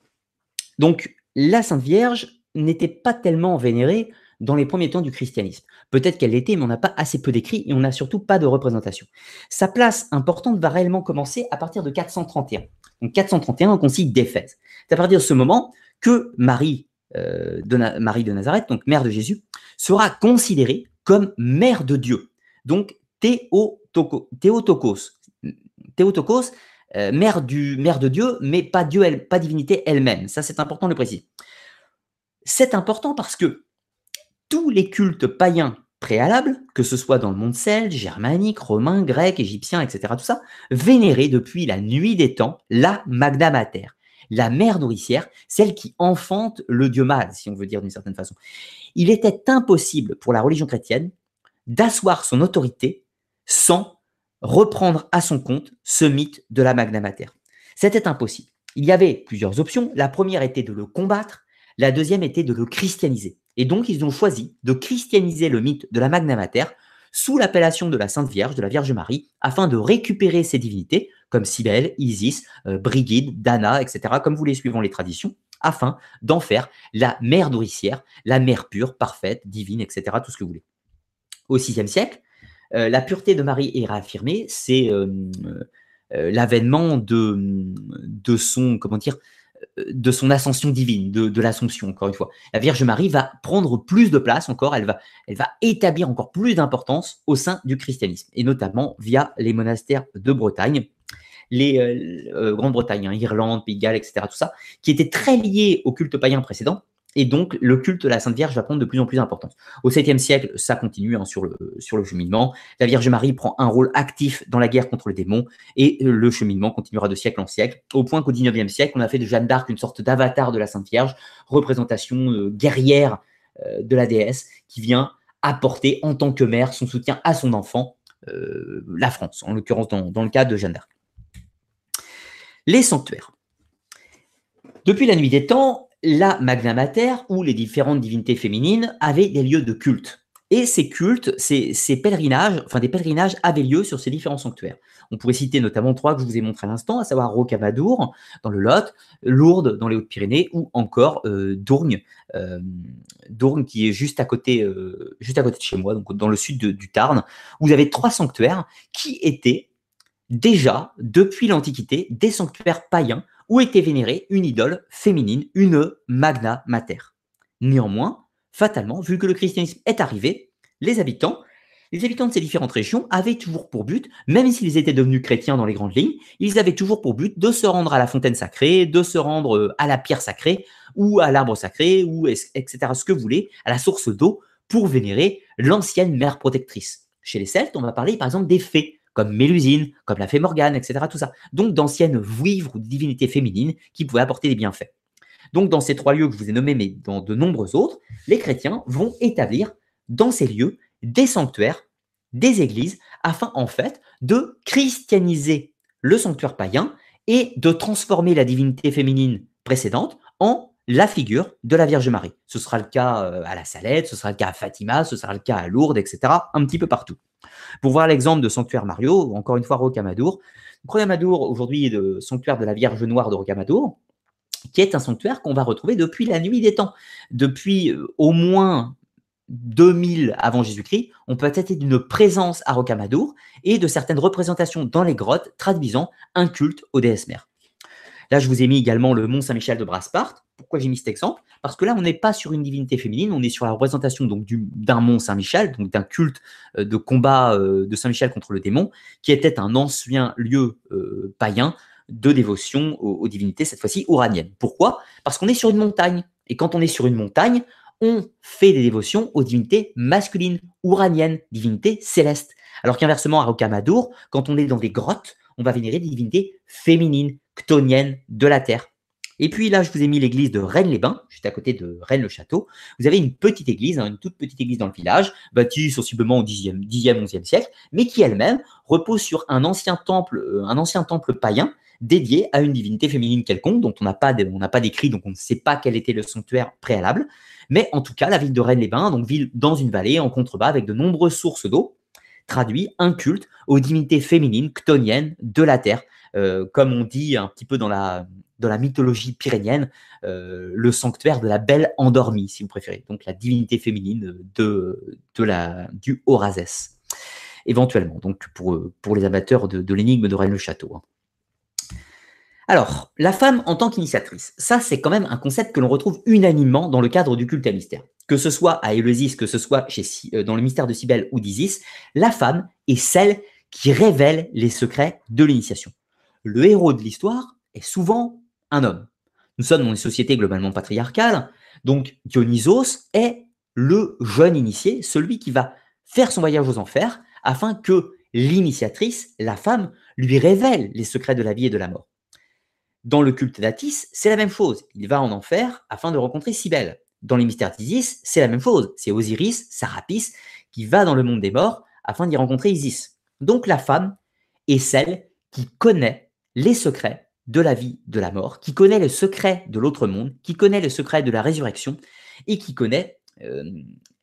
Donc, la Sainte Vierge n'était pas tellement vénérée dans les premiers temps du christianisme. Peut-être qu'elle l'était, mais on n'a pas assez peu d'écrits et on n'a surtout pas de représentation. Sa place importante va réellement commencer à partir de 431. Donc 431 au concile d'Éphèse. C'est à partir de ce moment que Marie, euh, de Marie de Nazareth, donc mère de Jésus, sera considérée comme mère de Dieu. Donc Théotokos, Théotokos, euh, mère, du, mère de Dieu, mais pas Dieu, elle, pas divinité elle-même. Ça, c'est important de le préciser. C'est important parce que tous les cultes païens préalables, que ce soit dans le monde celte, germanique, romain, grec, égyptien, etc., tout vénéraient depuis la nuit des temps la Magna Mater, la mère nourricière, celle qui enfante le dieu mâle, si on veut dire d'une certaine façon. Il était impossible pour la religion chrétienne d'asseoir son autorité sans reprendre à son compte ce mythe de la Magna Mater. C'était impossible. Il y avait plusieurs options. La première était de le combattre, la deuxième était de le christianiser. Et donc, ils ont choisi de christianiser le mythe de la Magna Mater sous l'appellation de la Sainte Vierge, de la Vierge Marie, afin de récupérer ces divinités, comme Cybèle, Isis, euh, Brigide, Dana, etc., comme vous les suivons les traditions, afin d'en faire la mère nourricière, la mère pure, parfaite, divine, etc., tout ce que vous voulez. Au VIe siècle, euh, la pureté de Marie est réaffirmée, c'est euh, l'avènement de, de son, comment dire, de son ascension divine, de, l'Assomption, encore une fois. La Vierge Marie va prendre plus de place encore, elle va, établir encore plus d'importance au sein du christianisme, et notamment via les monastères de Bretagne, les euh, euh, Grande-Bretagne, hein, Irlande, Pays de Galles, etc., tout ça, qui étaient très liés au culte païen précédent, et donc, le culte de la Sainte Vierge va prendre de plus en plus d'importance. Au 7e siècle, ça continue hein, sur, le, sur le cheminement. La Vierge Marie prend un rôle actif dans la guerre contre le démon et le cheminement continuera de siècle en siècle, au point qu'au 19e siècle, on a fait de Jeanne d'Arc une sorte d'avatar de la Sainte Vierge, représentation euh, guerrière euh, de la déesse qui vient apporter en tant que mère son soutien à son enfant, euh, la France, en l'occurrence dans, dans le cas de Jeanne d'Arc. Les sanctuaires. Depuis la nuit des temps, la Magna Mater, où les différentes divinités féminines avaient des lieux de culte. Et ces cultes, ces, pèlerinages, enfin des pèlerinages avaient lieu sur ces différents sanctuaires. On pourrait citer notamment trois que je vous ai montrés à l'instant, à savoir Rocamadour dans le Lot, Lourdes dans les Hautes-Pyrénées ou encore euh, Dourgne, euh, Dourgne qui est juste à côté, euh, juste à côté de chez moi, donc dans le sud du Tarn. Vous avez trois sanctuaires qui étaient déjà depuis l'Antiquité des sanctuaires païens où était vénérée une idole féminine, une magna mater? Néanmoins, fatalement, vu que le christianisme est arrivé, les habitants, les habitants de ces différentes régions avaient toujours pour but, même s'ils étaient devenus chrétiens dans les grandes lignes, ils avaient toujours pour but de se rendre à la fontaine sacrée, de se rendre euh, à la pierre sacrée, ou à l'arbre sacré, ou etc., ce que vous voulez, à la source d'eau, pour vénérer l'ancienne mère protectrice. Chez les Celtes, on va parler par exemple des fées, comme Mélusine, comme la fée Morgane, etc. Tout ça. Donc d'anciennes vouivres ou divinités féminines qui pouvaient apporter des bienfaits. Donc dans ces trois lieux que je vous ai nommés, mais dans de nombreux autres, les chrétiens vont établir dans ces lieux des sanctuaires, des églises, afin en fait de christianiser le sanctuaire païen et de transformer la divinité féminine précédente en la figure de la Vierge Marie. Ce sera le cas euh, à la Salette, ce sera le cas à Fatima, ce sera le cas à Lourdes, etc. Un petit peu partout. Pour voir l'exemple de Sanctuaire Mario, encore une fois Rocamadour. Rocamadour, aujourd'hui, le sanctuaire de la Vierge Noire de Rocamadour, qui est un sanctuaire qu'on va retrouver depuis la nuit des temps. Depuis euh, au moins 2000 avant Jésus-Christ, on peut être d'une présence à Rocamadour et de certaines représentations dans les grottes traduisant un culte aux déesses mères. Là, je vous ai mis également le Mont Saint-Michel de Braspart. Pourquoi j'ai mis cet exemple? Parce que là, on n'est pas sur une divinité féminine, on est sur la représentation d'un Mont Saint-Michel, donc d'un culte euh, de combat euh, de Saint-Michel contre le démon, qui était un ancien lieu euh, païen de dévotion aux, divinités, cette fois-ci uraniennes. Pourquoi? Parce qu'on est sur une montagne. Et quand on est sur une montagne, on fait des dévotions aux divinités masculines, uraniennes, divinités célestes. Alors qu'inversement, à Rocamadour, quand on est dans des grottes, on va vénérer des divinités féminines, ctoniennes de la terre. Et puis là, je vous ai mis l'église de Rennes-les-Bains, juste à côté de Rennes-le-Château. Vous avez une petite église, hein, une toute petite église dans le village, bâtie sensiblement au 10e, 10e 11e siècle, mais qui elle-même repose sur un ancien temple, euh, un ancien temple païen dédié à une divinité féminine quelconque, dont on n'a pas, pas d'écrit, donc on ne sait pas quel était le sanctuaire préalable. Mais en tout cas, la ville de Rennes-les-Bains, donc ville dans une vallée en contrebas avec de nombreuses sources d'eau, traduit un culte aux divinités féminines ctoniennes de la terre, euh, comme on dit un petit peu dans la, dans la mythologie pyrénienne, euh, le sanctuaire de la belle endormie, si vous préférez, donc la divinité féminine de, de la, du Horazès, éventuellement, donc pour, pour les amateurs de, l'énigme de Rennes-le-Château. Hein. Alors, la femme en tant qu'initiatrice, ça c'est quand même un concept que l'on retrouve unanimement dans le cadre du culte à mystère. Que ce soit à Éleusis, que ce soit chez, euh, dans le mystère de Cybèle ou d'Isis, la femme est celle qui révèle les secrets de l'initiation. Le héros de l'histoire est souvent un homme. Nous sommes dans une société globalement patriarcale, donc Dionysos est le jeune initié, celui qui va faire son voyage aux enfers afin que l'initiatrice, la femme, lui révèle les secrets de la vie et de la mort. Dans le culte d'Atis, c'est la même chose. Il va en enfer afin de rencontrer Cybèle. Dans les mystères d'Isis, c'est la même chose. C'est Osiris, Sarapis, qui va dans le monde des morts afin d'y rencontrer Isis. Donc la femme est celle qui connaît les secrets de la vie, de la mort, qui connaît le secret de l'autre monde, qui connaît le secret de la résurrection et qui connaît euh,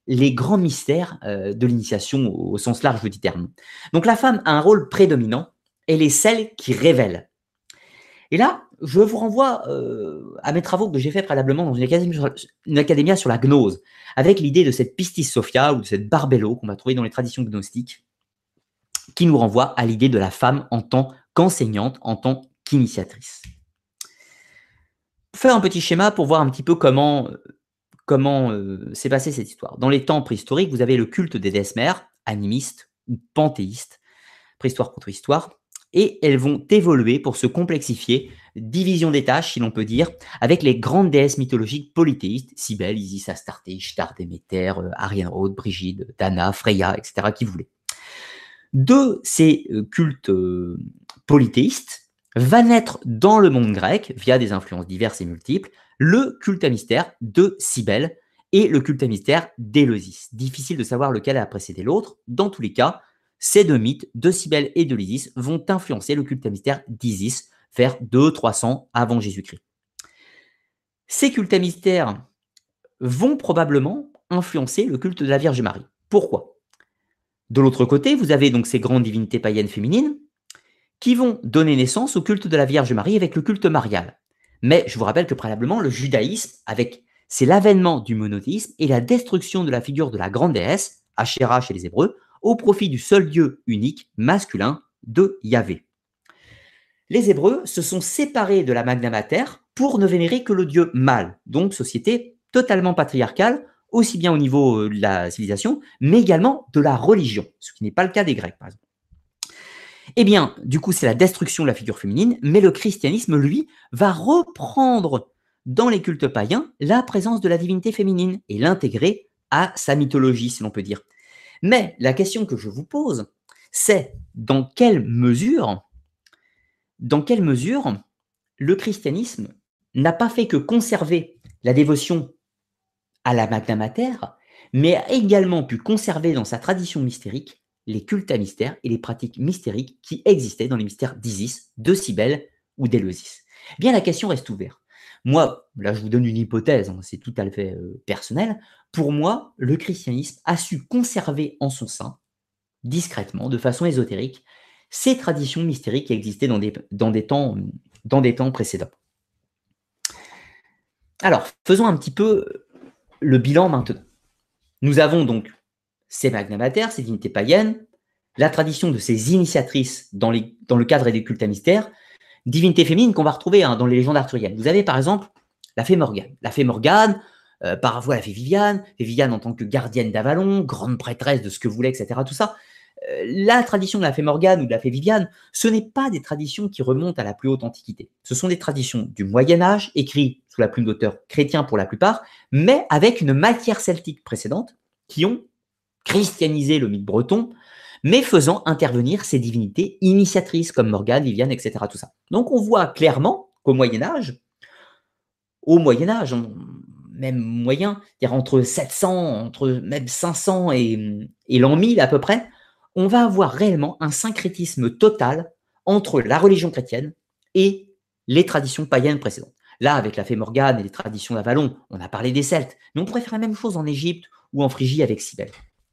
les grands mystères euh, de l'initiation au, sens large du terme. Donc la femme a un rôle prédominant, elle est celle qui révèle. Et là, je vous renvoie euh, à mes travaux que j'ai fait préalablement dans une académie, sur, sur la gnose, avec l'idée de cette pistis sophia ou de cette barbello qu'on va trouver dans les traditions gnostiques, qui nous renvoie à l'idée de la femme en tant qu'enseignante, en tant initiatrice. faire un petit schéma pour voir un petit peu comment, comment s'est passée cette histoire. Dans les temps préhistoriques, vous avez le culte des mères, animistes ou panthéistes, préhistoire contre histoire, et elles vont évoluer pour se complexifier, division des tâches, si l'on peut dire, avec les grandes déesses mythologiques polythéistes, Cybèle, Isis, Astarté, Ishtar, Déméter, Arianrode, Brigide, Dana, Freya, etc., qui voulaient. De ces cultes polythéistes, va naître dans le monde grec, via des influences diverses et multiples, le culte à mystère de Cybèle et le culte à mystère d'Éleusis. Difficile de savoir lequel a précédé l'autre. Dans tous les cas, ces deux mythes de Cybèle et de l'Isis vont influencer le culte à mystère d'Isis vers 200-300 avant Jésus-Christ. Ces cultes à mystère vont probablement influencer le culte de la Vierge Marie. Pourquoi? De l'autre côté, vous avez donc ces grandes divinités païennes féminines qui vont donner naissance au culte de la Vierge Marie avec le culte marial. Mais je vous rappelle que préalablement, le judaïsme, avec c'est l'avènement du monothéisme et la destruction de la figure de la grande déesse, Asherah chez les Hébreux, au profit du seul Dieu unique, masculin, de Yahvé. Les Hébreux se sont séparés de la Magna pour ne vénérer que le Dieu mâle, donc société totalement patriarcale, aussi bien au niveau de la civilisation, mais également de la religion, ce qui n'est pas le cas des Grecs, par exemple. Eh bien, du coup, c'est la destruction de la figure féminine, mais le christianisme, lui, va reprendre dans les cultes païens la présence de la divinité féminine et l'intégrer à sa mythologie, si l'on peut dire. Mais la question que je vous pose, c'est dans quelle mesure, dans quelle mesure le christianisme n'a pas fait que conserver la dévotion à la Magna Mater, mais a également pu conserver dans sa tradition mystérique les cultes à mystère et les pratiques mystériques qui existaient dans les mystères d'Isis, de Cybèle ou d'Éleusis. Eh bien, la question reste ouverte. Moi, là, je vous donne une hypothèse, hein, c'est tout à fait euh, personnel. Pour moi, le christianisme a su conserver en son sein, discrètement, de façon ésotérique, ces traditions mystériques qui existaient dans des, dans des, temps, dans des temps précédents. Alors, faisons un petit peu le bilan maintenant. Nous avons donc ces Magna Mater, ces dignités païennes, la tradition de ces initiatrices dans, le cadre des cultes à mystère, divinités féminines qu'on va retrouver hein, dans les légendes arthuriennes. Vous avez par exemple la fée Morgane. La fée Morgane, euh, par voie la fée Viviane, Viviane en tant que gardienne d'Avalon, grande prêtresse de ce que voulait, etc. Tout ça. Euh, la tradition de la fée Morgane ou de la fée Viviane, ce n'est pas des traditions qui remontent à la plus haute antiquité. Ce sont des traditions du Moyen Âge, écrites sous la plume d'auteurs chrétiens pour la plupart, mais avec une matière celtique précédente, qui ont christianiser le mythe breton, mais faisant intervenir ces divinités initiatrices comme Morgane, Viviane, etc. Tout ça. Donc on voit clairement qu'au Moyen Âge, au Moyen Âge, même moyen, dire entre 700, entre même 500 et, et l'an 1000 à peu près, on va avoir réellement un syncrétisme total entre la religion chrétienne et les traditions païennes précédentes. Là, avec la fée Morgane et les traditions d'Avalon, on a parlé des Celtes, mais on pourrait faire la même chose en Égypte ou en Phrygie avec Cybèle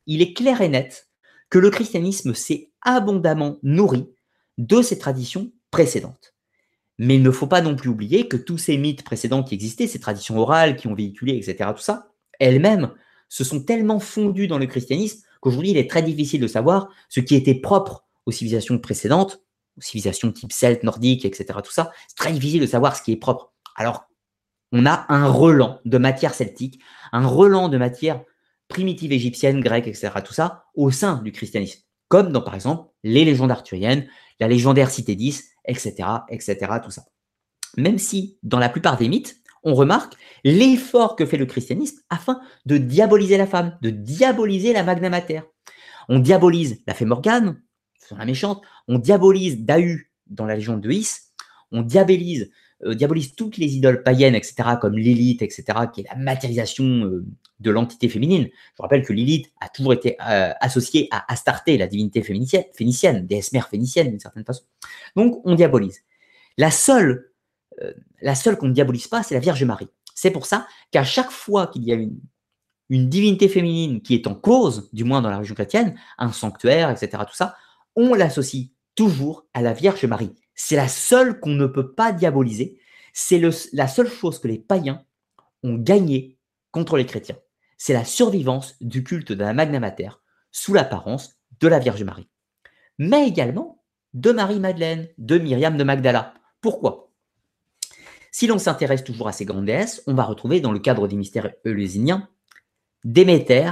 il est clair et net que le christianisme s'est abondamment nourri de ces traditions précédentes. Mais il ne faut pas non plus oublier que tous ces mythes précédents qui existaient, ces traditions orales qui ont véhiculé, etc., tout ça, elles-mêmes se sont tellement fondues dans le christianisme qu'aujourd'hui, il est très difficile de savoir ce qui était propre aux civilisations précédentes, aux civilisations type celte, nordique, etc., tout ça. C'est très difficile de savoir ce qui est propre. Alors, on a un relan de matière celtique, un relan de matière primitive égyptienne, grecque, etc., tout ça, au sein du christianisme. Comme dans, par exemple, les légendes arthuriennes, la légendaire cité 10, etc., etc., tout ça. Même si, dans la plupart des mythes, on remarque l'effort que fait le christianisme afin de diaboliser la femme, de diaboliser la Magna Mater. On diabolise la fée Morgane, la méchante, on diabolise Dahu dans la légende de Is, on diabolise euh, diabolise toutes les idoles païennes, etc., comme Lilith, etc., qui est la matérialisation euh, de l'entité féminine. Je vous rappelle que Lilith a toujours été euh, associée à Astarté, la divinité phénicienne, phénicienne déesse mère phénicienne d'une certaine façon. Donc, on diabolise. La seule, la seule qu'on ne diabolise pas, c'est la Vierge Marie. C'est pour ça qu'à chaque fois qu'il y a une, divinité féminine qui est en cause, du moins dans la religion chrétienne, un sanctuaire, etc., on l'associe toujours à la Vierge Marie. C'est la seule qu'on ne peut pas diaboliser. C'est la seule chose que les païens ont gagné contre les chrétiens. C'est la survivance du culte de la Magna Mater sous l'apparence de la Vierge Marie. Mais également de Marie-Madeleine, de Myriam de Magdala. Pourquoi? Si l'on s'intéresse toujours à ces grandes déesses, on va retrouver dans le cadre des mystères éleuséniens Déméter,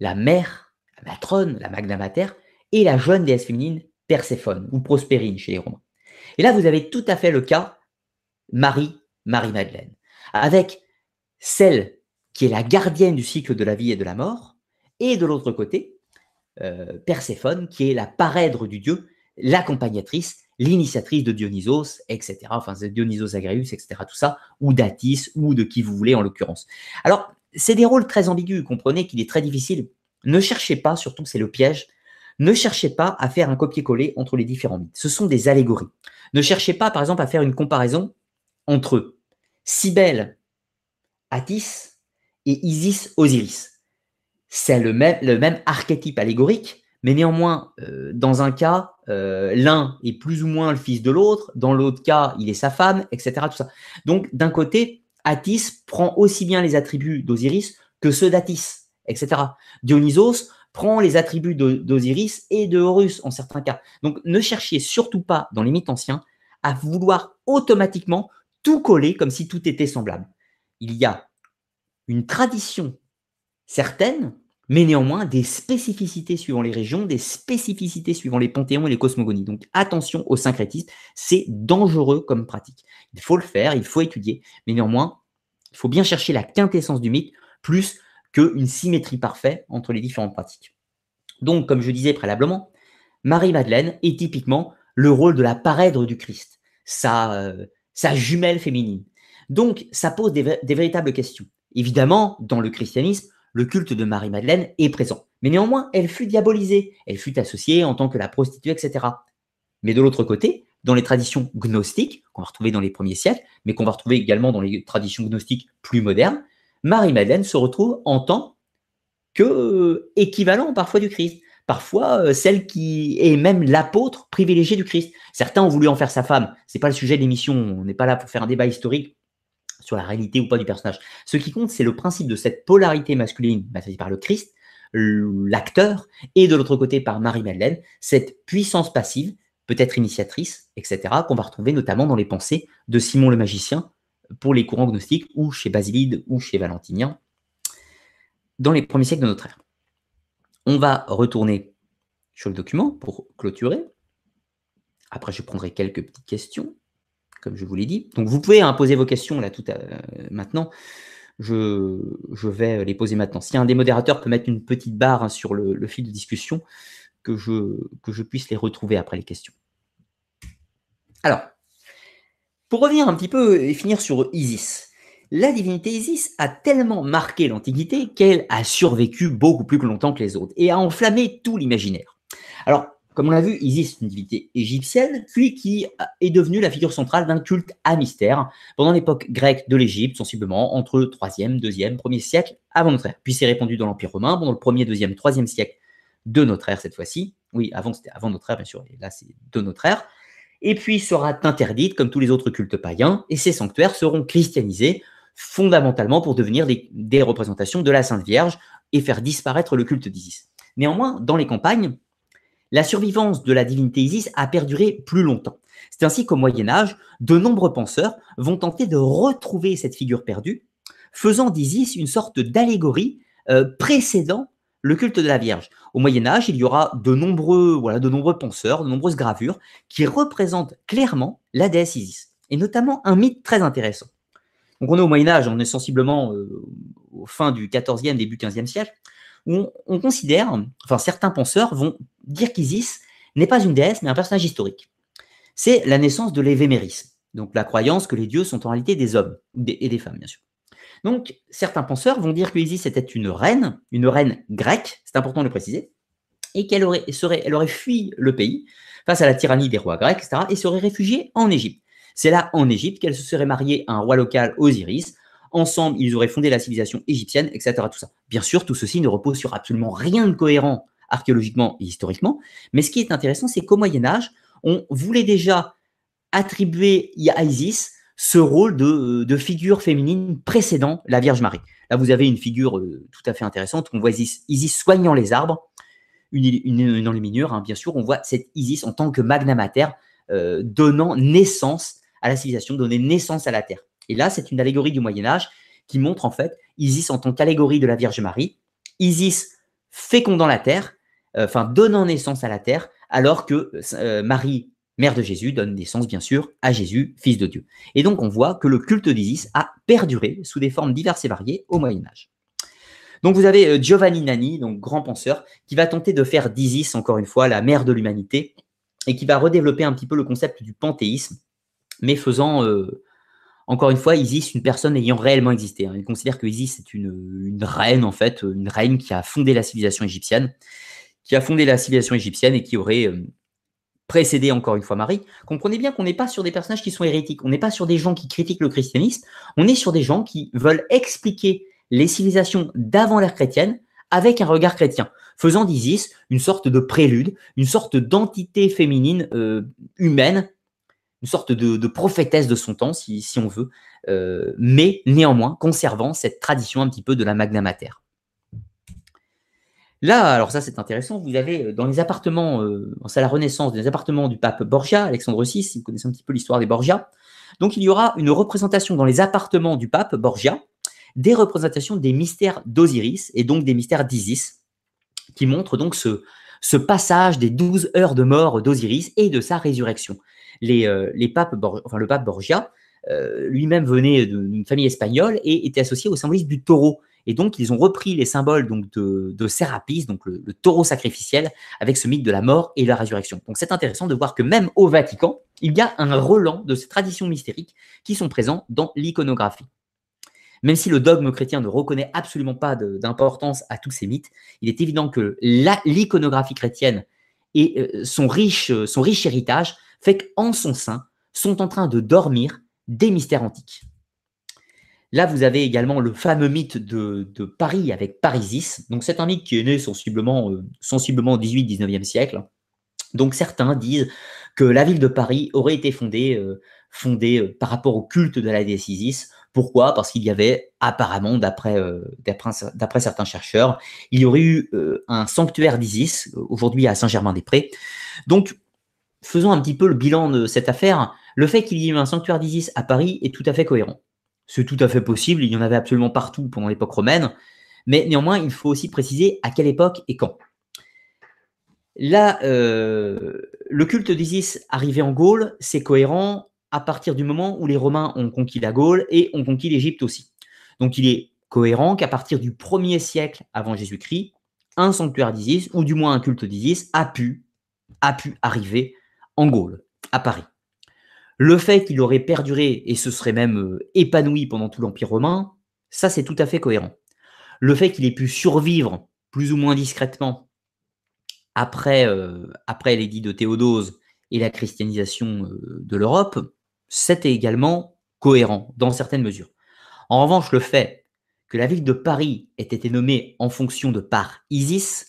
la mère, la matrone, la magna mater, et la jeune déesse féminine Perséphone ou Prospérine chez les Romains. Et là, vous avez tout à fait le cas Marie, Marie-Madeleine, avec celle qui est la gardienne du cycle de la vie et de la mort, et de l'autre côté, euh, Perséphone, qui est la parèdre du dieu, l'accompagnatrice, l'initiatrice de Dionysos, etc. Enfin, Dionysos Agrius, etc. Tout ça, ou d'Atis, ou de qui vous voulez en l'occurrence. Alors, c'est des rôles très ambigus. Comprenez qu'il est très difficile. Ne cherchez pas, surtout c'est le piège, ne cherchez pas à faire un copier-coller entre les différents mythes. Ce sont des allégories. Ne cherchez pas, par exemple, à faire une comparaison entre Cybèle, Attis et Isis, Osiris. C'est le même, le même archétype allégorique, mais néanmoins, euh, dans un cas, euh, l'un est plus ou moins le fils de l'autre, dans l'autre cas, il est sa femme, etc. Tout ça. Donc, d'un côté, Attis prend aussi bien les attributs d'Osiris que ceux d'Attis, etc. Dionysos prend les attributs d'Osiris et de Horus en certains cas. Donc, ne cherchiez surtout pas dans les mythes anciens à vouloir automatiquement tout coller comme si tout était semblable. Il y a une tradition certaine, mais néanmoins des spécificités suivant les régions, des spécificités suivant les panthéons et les cosmogonies. Donc attention au syncrétisme, c'est dangereux comme pratique. Il faut le faire, il faut étudier, mais néanmoins, il faut bien chercher la quintessence du mythe plus qu'une symétrie parfaite entre les différentes pratiques. Donc, comme je disais préalablement, Marie-Madeleine est typiquement le rôle de la parèdre du Christ, sa, euh, sa jumelle féminine. Donc, ça pose des, véritables questions. Évidemment, dans le christianisme, le culte de Marie-Madeleine est présent. Mais néanmoins, elle fut diabolisée, elle fut associée en tant que la prostituée, etc. Mais de l'autre côté, dans les traditions gnostiques, qu'on va retrouver dans les premiers siècles, mais qu'on va retrouver également dans les traditions gnostiques plus modernes, Marie-Madeleine se retrouve en tant que euh, équivalent parfois du Christ parfois euh, celle qui est même l'apôtre privilégié du Christ. Certains ont voulu en faire sa femme. C'est pas le sujet de l'émission. On n'est pas là pour faire un débat historique sur la réalité ou pas du personnage. Ce qui compte, c'est le principe de cette polarité masculine baptisée par le Christ, l'acteur, et de l'autre côté par Marie-Madeleine, cette puissance passive, peut-être initiatrice, etc., qu'on va retrouver notamment dans les pensées de Simon le magicien pour les courants gnostiques ou chez Basilide ou chez Valentinien dans les premiers siècles de notre ère. On va retourner sur le document pour clôturer. Après, je prendrai quelques petites questions, comme je vous l'ai dit. Donc, vous pouvez hein, poser vos questions là tout à, maintenant. Je, vais les poser maintenant. Si un des modérateurs peut mettre une petite barre hein, sur le, fil de discussion, que je, que je puisse les retrouver après les questions. Alors, pour revenir un petit peu et finir sur Isis, la divinité Isis a tellement marqué l'Antiquité qu'elle a survécu beaucoup plus longtemps que les autres et a enflammé tout l'imaginaire. Alors, comme on l'a vu, Isis est une divinité égyptienne, puis qui est devenue la figure centrale d'un culte à mystère pendant l'époque grecque de l'Égypte, sensiblement entre 3e, 2e, 1er siècle avant notre ère. Puis c'est répandu dans l'Empire romain pendant le 1er, 2e, 3e siècle de notre ère cette fois-ci. Oui, avant c'était avant notre ère, bien sûr, et là c'est de notre ère. Et puis sera interdite comme tous les autres cultes païens, et ces sanctuaires seront christianisés fondamentalement pour devenir des, représentations de la Sainte Vierge et faire disparaître le culte d'Isis. Néanmoins, dans les campagnes, la survivance de la divinité Isis a perduré plus longtemps. C'est ainsi qu'au Moyen Âge, de nombreux penseurs vont tenter de retrouver cette figure perdue, faisant d'Isis une sorte d'allégorie euh, précédant le culte de la Vierge. Au Moyen Âge, il y aura de nombreux, penseurs, de nombreuses gravures qui représentent clairement la déesse Isis, et notamment un mythe très intéressant. Donc on est au Moyen Âge, on est sensiblement euh, au fin du XIVe, début XVe siècle, où on, considère, enfin certains penseurs vont dire qu'Isis n'est pas une déesse, mais un personnage historique. C'est la naissance de l'évémérisme, donc la croyance que les dieux sont en réalité des hommes, et des femmes bien sûr. Donc certains penseurs vont dire qu'Isis était une reine, une reine grecque, c'est important de le préciser, et qu'elle aurait, aurait fui le pays face à la tyrannie des rois grecs, etc., et serait réfugiée en Égypte. C'est là, en Égypte, qu'elle se serait mariée à un roi local, Osiris. Ensemble, ils auraient fondé la civilisation égyptienne, etc. Tout ça. Bien sûr, tout ceci ne repose sur absolument rien de cohérent archéologiquement et historiquement. Mais ce qui est intéressant, c'est qu'au Moyen Âge, on voulait déjà attribuer à Isis ce rôle de, figure féminine précédant la Vierge Marie. Là, vous avez une figure euh, tout à fait intéressante. On voit Isis, soignant les arbres, une, enluminure, hein, bien sûr. On voit cette Isis en tant que magna mater, euh, donnant naissance à la civilisation, donner naissance à la Terre. Et là, c'est une allégorie du Moyen Âge qui montre en fait Isis en tant qu'allégorie de la Vierge Marie. Isis fécondant la terre, euh, enfin donnant naissance à la terre, alors que euh, Marie, mère de Jésus, donne naissance bien sûr à Jésus, fils de Dieu. Et donc on voit que le culte d'Isis a perduré sous des formes diverses et variées au Moyen Âge. Donc vous avez euh, Giovanni Nani, donc grand penseur, qui va tenter de faire d'Isis, encore une fois, la mère de l'humanité, et qui va redévelopper un petit peu le concept du panthéisme, mais faisant, encore une fois, Isis une personne ayant réellement existé. Hein. Il considère que Isis est une, reine, en fait, une reine qui a fondé la civilisation égyptienne, qui a fondé la civilisation égyptienne et qui aurait euh, précédé encore une fois Marie. Comprenez bien qu'on n'est pas sur des personnages qui sont hérétiques, on n'est pas sur des gens qui critiquent le christianisme, on est sur des gens qui veulent expliquer les civilisations d'avant l'ère chrétienne avec un regard chrétien, faisant d'Isis une sorte de prélude, une sorte d'entité féminine euh, humaine, une sorte de, prophétesse de son temps, si, on veut, euh, mais néanmoins conservant cette tradition un petit peu de la Magna Mater. Là, alors ça c'est intéressant, vous avez euh, dans les appartements, c'est la Renaissance, des appartements du pape Borgia, Alexandre VI, si vous connaissez un petit peu l'histoire des Borgia. Donc il y aura une représentation dans les appartements du pape Borgia, des représentations des mystères d'Osiris et donc des mystères d'Isis, qui montrent donc ce passage des douze heures de mort d'Osiris et de sa résurrection. Euh, le pape Borgia euh, lui-même venait d'une famille espagnole et était associé au symbolisme du taureau. Et donc, ils ont repris les symboles donc, de, Sérapis, donc le, taureau sacrificiel, avec ce mythe de la mort et la résurrection. Donc, c'est intéressant de voir que même au Vatican, il y a un relan de ces traditions mystériques qui sont présents dans l'iconographie. Même si le dogme chrétien ne reconnaît absolument pas d'importance à tous ces mythes, il est évident que l'iconographie chrétienne et euh, son riche héritage fait qu'en son sein sont en train de dormir des mystères antiques. Là, vous avez également le fameux mythe de, Paris avec Parisis. Donc, c'est un mythe qui est né sensiblement, euh, sensiblement au 18-19e siècle. Donc, certains disent que la ville de Paris aurait été fondée, fondée par rapport au culte de la déesse Isis pourquoi? Parce qu'il y avait apparemment, d'après euh, certains chercheurs, il y aurait eu euh, un sanctuaire d'Isis, aujourd'hui à Saint-Germain-des-Prés. Donc, faisons un petit peu le bilan de cette affaire. Le fait qu'il y ait eu un sanctuaire d'Isis à Paris est tout à fait cohérent. C'est tout à fait possible, il y en avait absolument partout pendant l'époque romaine, mais néanmoins, il faut aussi préciser à quelle époque et quand. Là, euh, le culte d'Isis arrivé en Gaule, c'est cohérent à partir du moment où les Romains ont conquis la Gaule et ont conquis l'Égypte aussi. Donc il est cohérent qu'à partir du 1er siècle avant Jésus-Christ, un sanctuaire d'Isis, ou du moins un culte d'Isis, a pu, a pu arriver en Gaule, à Paris. Le fait qu'il aurait perduré et se serait même euh, épanoui pendant tout l'Empire romain, ça c'est tout à fait cohérent. Le fait qu'il ait pu survivre plus ou moins discrètement après, euh, l'édit de Théodose et la christianisation euh, de l'Europe, c'était également cohérent dans certaines mesures. En revanche, le fait que la ville de Paris ait été nommée en fonction de par Isis,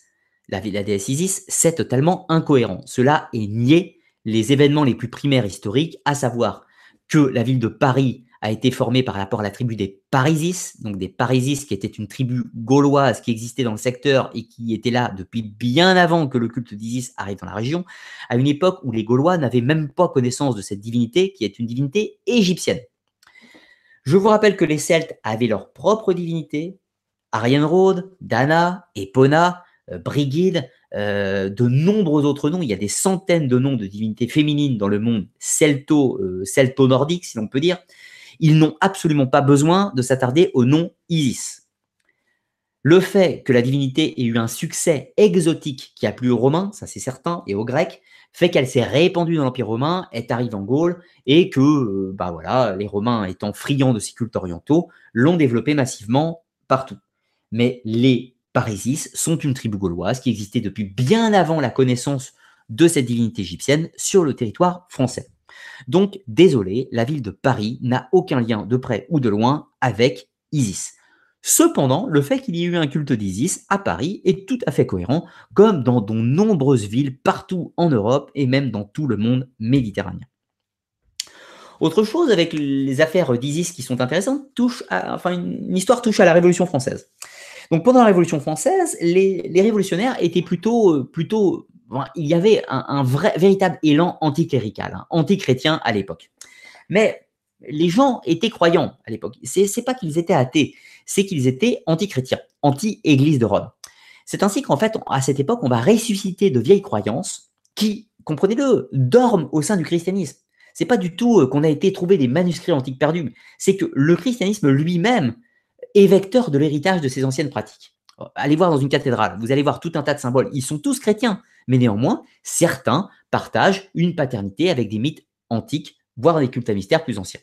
la, la déesse Isis, c'est totalement incohérent. Cela est nié les événements les plus primaires historiques, à savoir que la ville de Paris a été formée par rapport à la tribu des Parisis, donc des Parisis qui était une tribu gauloise qui existait dans le secteur et qui était là depuis bien avant que le culte d'Isis arrive dans la région, à une époque où les Gaulois n'avaient même pas connaissance de cette divinité qui est une divinité égyptienne. Je vous rappelle que les Celtes avaient leur propre divinité, Arianrod, Dana, Epona, euh, Brigide, euh, de nombreux autres noms. Il y a des centaines de noms de divinités féminines dans le monde euh, celto-nordique, si l'on peut dire ils n'ont absolument pas besoin de s'attarder au nom Isis. Le fait que la divinité ait eu un succès exotique qui a plu aux Romains, ça c'est certain, et aux Grecs, fait qu'elle s'est répandue dans l'Empire romain, est arrivée en Gaule, et que euh, bah voilà, les Romains étant friands de ces cultes orientaux, l'ont développée massivement partout. Mais les Parisis sont une tribu gauloise qui existait depuis bien avant la connaissance de cette divinité égyptienne sur le territoire français. Donc, désolé, la ville de Paris n'a aucun lien de près ou de loin avec Isis. Cependant, le fait qu'il y ait eu un culte d'Isis à Paris est tout à fait cohérent, comme dans de nombreuses villes partout en Europe et même dans tout le monde méditerranéen. Autre chose avec les affaires d'Isis qui sont intéressantes, enfin une histoire touche à la Révolution française. Donc pendant la Révolution française, les, révolutionnaires étaient plutôt, euh, plutôt il y avait un, vrai, véritable élan anticlérical, hein, antichrétien à l'époque. Mais les gens étaient croyants à l'époque. C'est, c'est pas qu'ils étaient athées, c'est qu'ils étaient anti-chrétiens, anti-Église de Rome. C'est ainsi qu'en fait, à cette époque, on va ressusciter de vieilles croyances qui, comprenez-le, dorment au sein du christianisme. C'est pas du tout euh, qu'on a été trouver des manuscrits antiques perdus, c'est que le christianisme lui-même est vecteur de l'héritage de ces anciennes pratiques. Allez voir dans une cathédrale, vous allez voir tout un tas de symboles. Ils sont tous chrétiens, mais néanmoins, certains partagent une paternité avec des mythes antiques, voire des cultes à mystère plus anciens.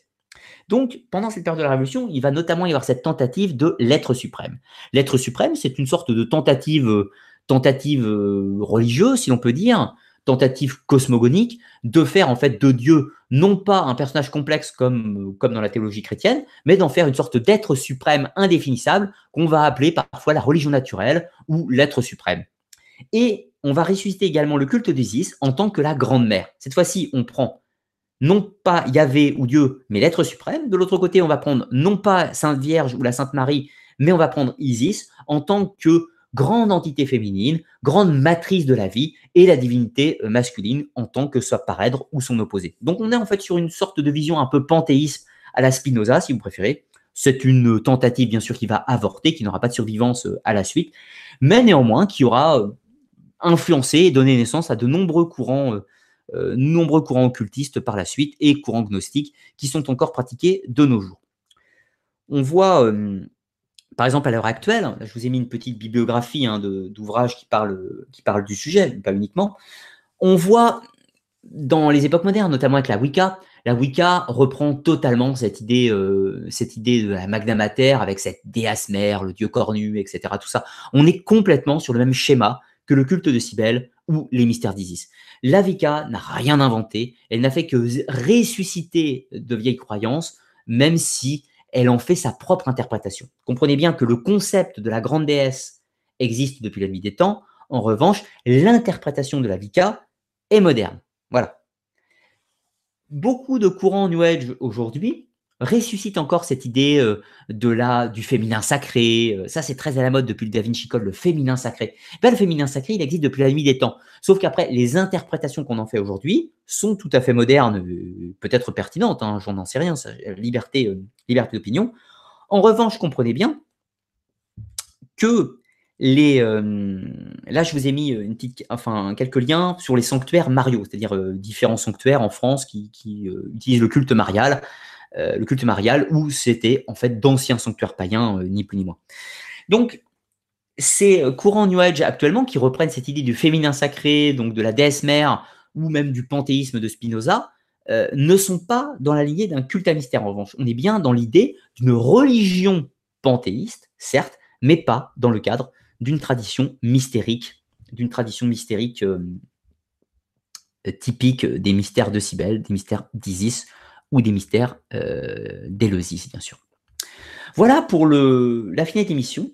Donc, pendant cette période de la Révolution, il va notamment y avoir cette tentative de l'être suprême. L'être suprême, c'est une sorte de tentative, euh, tentative euh, religieuse, si l'on peut dire, tentative cosmogonique, de faire en fait de Dieu non pas un personnage complexe comme, comme dans la théologie chrétienne, mais d'en faire une sorte d'être suprême indéfinissable qu'on va appeler parfois la religion naturelle ou l'être suprême. Et on va ressusciter également le culte d'Isis en tant que la grande mère. Cette fois-ci, on prend non pas Yahvé ou Dieu, mais l'être suprême. De l'autre côté, on va prendre non pas Sainte Vierge ou la Sainte Marie, mais on va prendre Isis en tant que grande entité féminine, grande matrice de la vie, et la divinité euh, masculine en tant que soit parèdre ou son opposé. Donc on est en fait sur une sorte de vision un peu panthéiste à la Spinoza, si vous préférez. C'est une tentative, bien sûr, qui va avorter, qui n'aura pas de survivance euh, à la suite, mais néanmoins qui aura euh, influencé et donné naissance à de nombreux courants, nombreux courants occultistes par la suite et courants gnostiques qui sont encore pratiqués de nos jours. On voit par exemple, à l'heure actuelle, je vous ai mis une petite bibliographie hein, d'ouvrages qui parlent, du sujet, pas uniquement. On voit dans les époques modernes, notamment avec la Wicca, la Wicca reprend totalement cette idée, euh, cette idée de la Magna Mater avec cette déesse mère, le dieu cornu, etc. Tout ça. On est complètement sur le même schéma que le culte de Cybèle ou les mystères d'Isis. La Wicca n'a rien inventé, elle n'a fait que ressusciter de vieilles croyances, même si elle en fait sa propre interprétation. Comprenez bien que le concept de la grande déesse existe depuis la nuit des temps. En revanche, l'interprétation de la Vika est moderne. Voilà. Beaucoup de courants New Age aujourd'hui ressuscite encore cette idée euh, de la, du féminin sacré. Euh, ça, c'est très à la mode depuis le Da Vinci le féminin sacré. Ben, le féminin sacré, il existe depuis la nuit des temps. Sauf qu'après, les interprétations qu'on en fait aujourd'hui sont tout à fait modernes, euh, peut-être pertinentes, hein, j'en sais rien, liberté, liberté d'opinion. En revanche, comprenez bien que les, là, je vous ai mis une petite, enfin, quelques liens sur les sanctuaires Mario, c'est-à-dire différents sanctuaires en France qui utilisent le culte marial. Euh, le culte marial, où c'était en fait d'anciens sanctuaires païens, euh, ni plus ni moins. Donc, ces courants New Age actuellement qui reprennent cette idée du féminin sacré, donc de la déesse mère, ou même du panthéisme de Spinoza, euh, ne sont pas dans la lignée d'un culte à mystère. En revanche, on est bien dans l'idée d'une religion panthéiste, certes, mais pas dans le cadre d'une tradition mystérique, d'une tradition mystérique typique des mystères de Cybèle, des mystères d'Isis, ou des mystères euh, bien sûr. Voilà pour le, la finale d'émission.